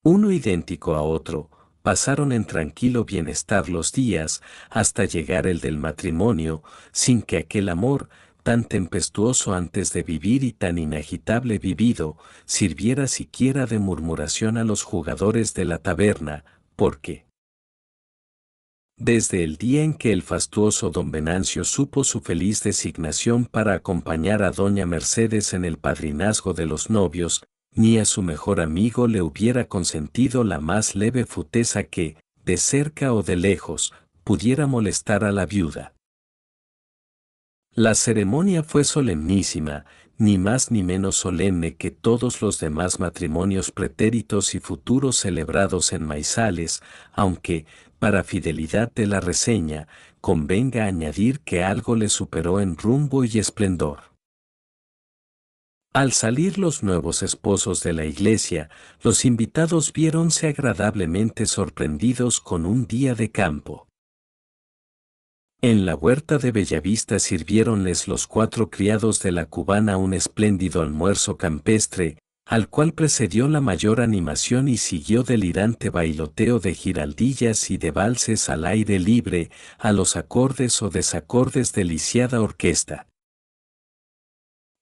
uno idéntico a otro, pasaron en tranquilo bienestar los días hasta llegar el del matrimonio, sin que aquel amor, tan tempestuoso antes de vivir y tan inagitable vivido, sirviera siquiera de murmuración a los jugadores de la taberna, porque desde el día en que el fastuoso don Venancio supo su feliz designación para acompañar a doña Mercedes en el padrinazgo de los novios, ni a su mejor amigo le hubiera consentido la más leve futeza que, de cerca o de lejos, pudiera molestar a la viuda. La ceremonia fue solemnísima, ni más ni menos solemne que todos los demás matrimonios pretéritos y futuros celebrados en Maizales, aunque, para fidelidad de la reseña, convenga añadir que algo le superó en rumbo y esplendor. Al salir los nuevos esposos de la iglesia, los invitados viéronse agradablemente sorprendidos con un día de campo. En la huerta de Bellavista sirviéronles los cuatro criados de la cubana un espléndido almuerzo campestre, al cual precedió la mayor animación y siguió delirante bailoteo de giraldillas y de valses al aire libre, a los acordes o desacordes de lisiada orquesta.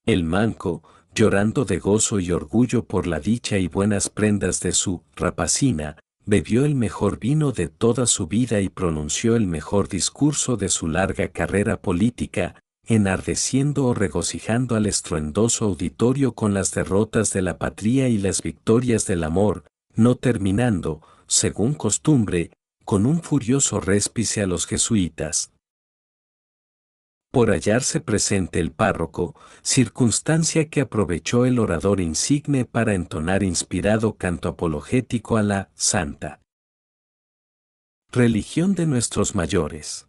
El manco, llorando de gozo y orgullo por la dicha y buenas prendas de su rapacina, bebió el mejor vino de toda su vida y pronunció el mejor discurso de su larga carrera política, enardeciendo o regocijando al estruendoso auditorio con las derrotas de la patria y las victorias del amor, no terminando, según costumbre, con un furioso réspice a los jesuitas, por hallarse presente el párroco, circunstancia que aprovechó el orador insigne para entonar inspirado canto apologético a la Santa Religión de nuestros mayores.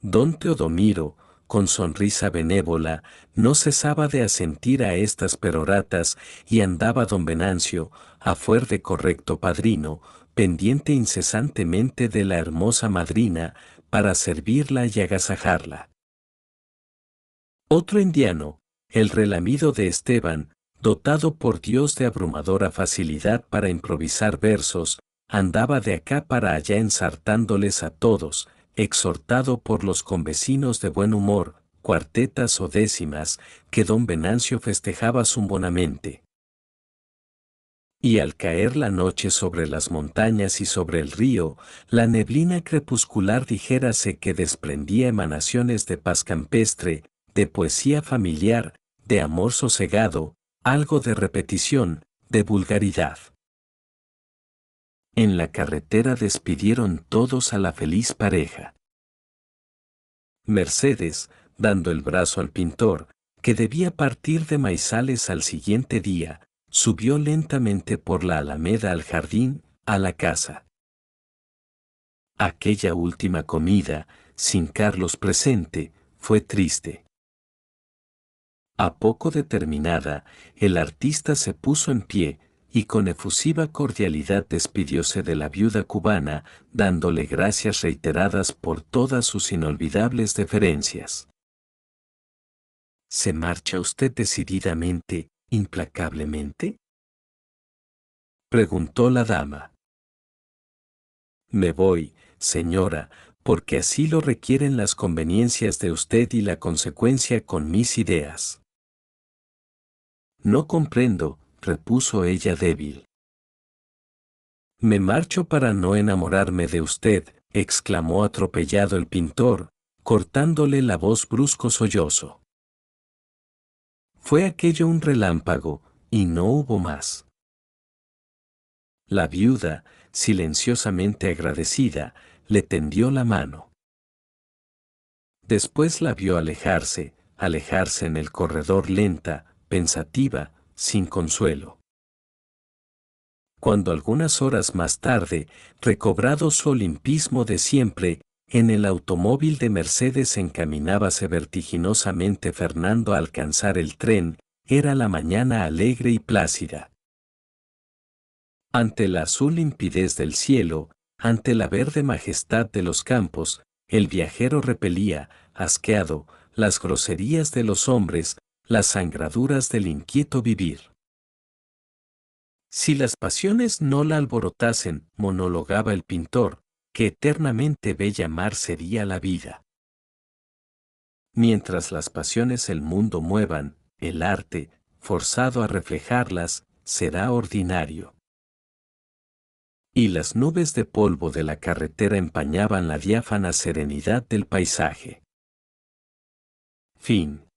Don Teodomiro, con sonrisa benévola, no cesaba de asentir a estas peroratas y andaba don Venancio, a fuer de correcto padrino, pendiente incesantemente de la hermosa madrina, para servirla y agasajarla. Otro indiano, el relamido de Esteban, dotado por Dios de abrumadora facilidad para improvisar versos, andaba de acá para allá ensartándoles a todos, exhortado por los convecinos de buen humor, cuartetas o décimas, que don Venancio festejaba zumbonamente. Y al caer la noche sobre las montañas y sobre el río, la neblina crepuscular dijérase que desprendía emanaciones de paz campestre, de poesía familiar, de amor sosegado, algo de repetición, de vulgaridad. En la carretera despidieron todos a la feliz pareja. Mercedes, dando el brazo al pintor, que debía partir de Maizales al siguiente día, subió lentamente por la alameda al jardín, a la casa. Aquella última comida, sin Carlos presente, fue triste. A poco determinada, el artista se puso en pie, y con efusiva cordialidad despidióse de la viuda cubana, dándole gracias reiteradas por todas sus inolvidables deferencias. ¿Se marcha usted decididamente, implacablemente? Preguntó la dama. Me voy, señora, porque así lo requieren las conveniencias de usted y la consecuencia con mis ideas. No comprendo, repuso ella débil. Me marcho para no enamorarme de usted, exclamó atropellado el pintor, cortándole la voz brusco sollozo. Fue aquello un relámpago, y no hubo más. La viuda, silenciosamente agradecida, le tendió la mano. Después la vio alejarse, alejarse en el corredor lenta, pensativa, sin consuelo. Cuando algunas horas más tarde, recobrado su olimpismo de siempre, en el automóvil de Mercedes encaminábase vertiginosamente Fernando a alcanzar el tren, era la mañana alegre y plácida. Ante la azul limpidez del cielo, ante la verde majestad de los campos, el viajero repelía, asqueado, las groserías de los hombres, las sangraduras del inquieto vivir. Si las pasiones no la alborotasen, monologaba el pintor, que eternamente bella mar sería la vida. Mientras las pasiones el mundo muevan, el arte, forzado a reflejarlas, será ordinario. Y las nubes de polvo de la carretera empañaban la diáfana serenidad del paisaje. Fin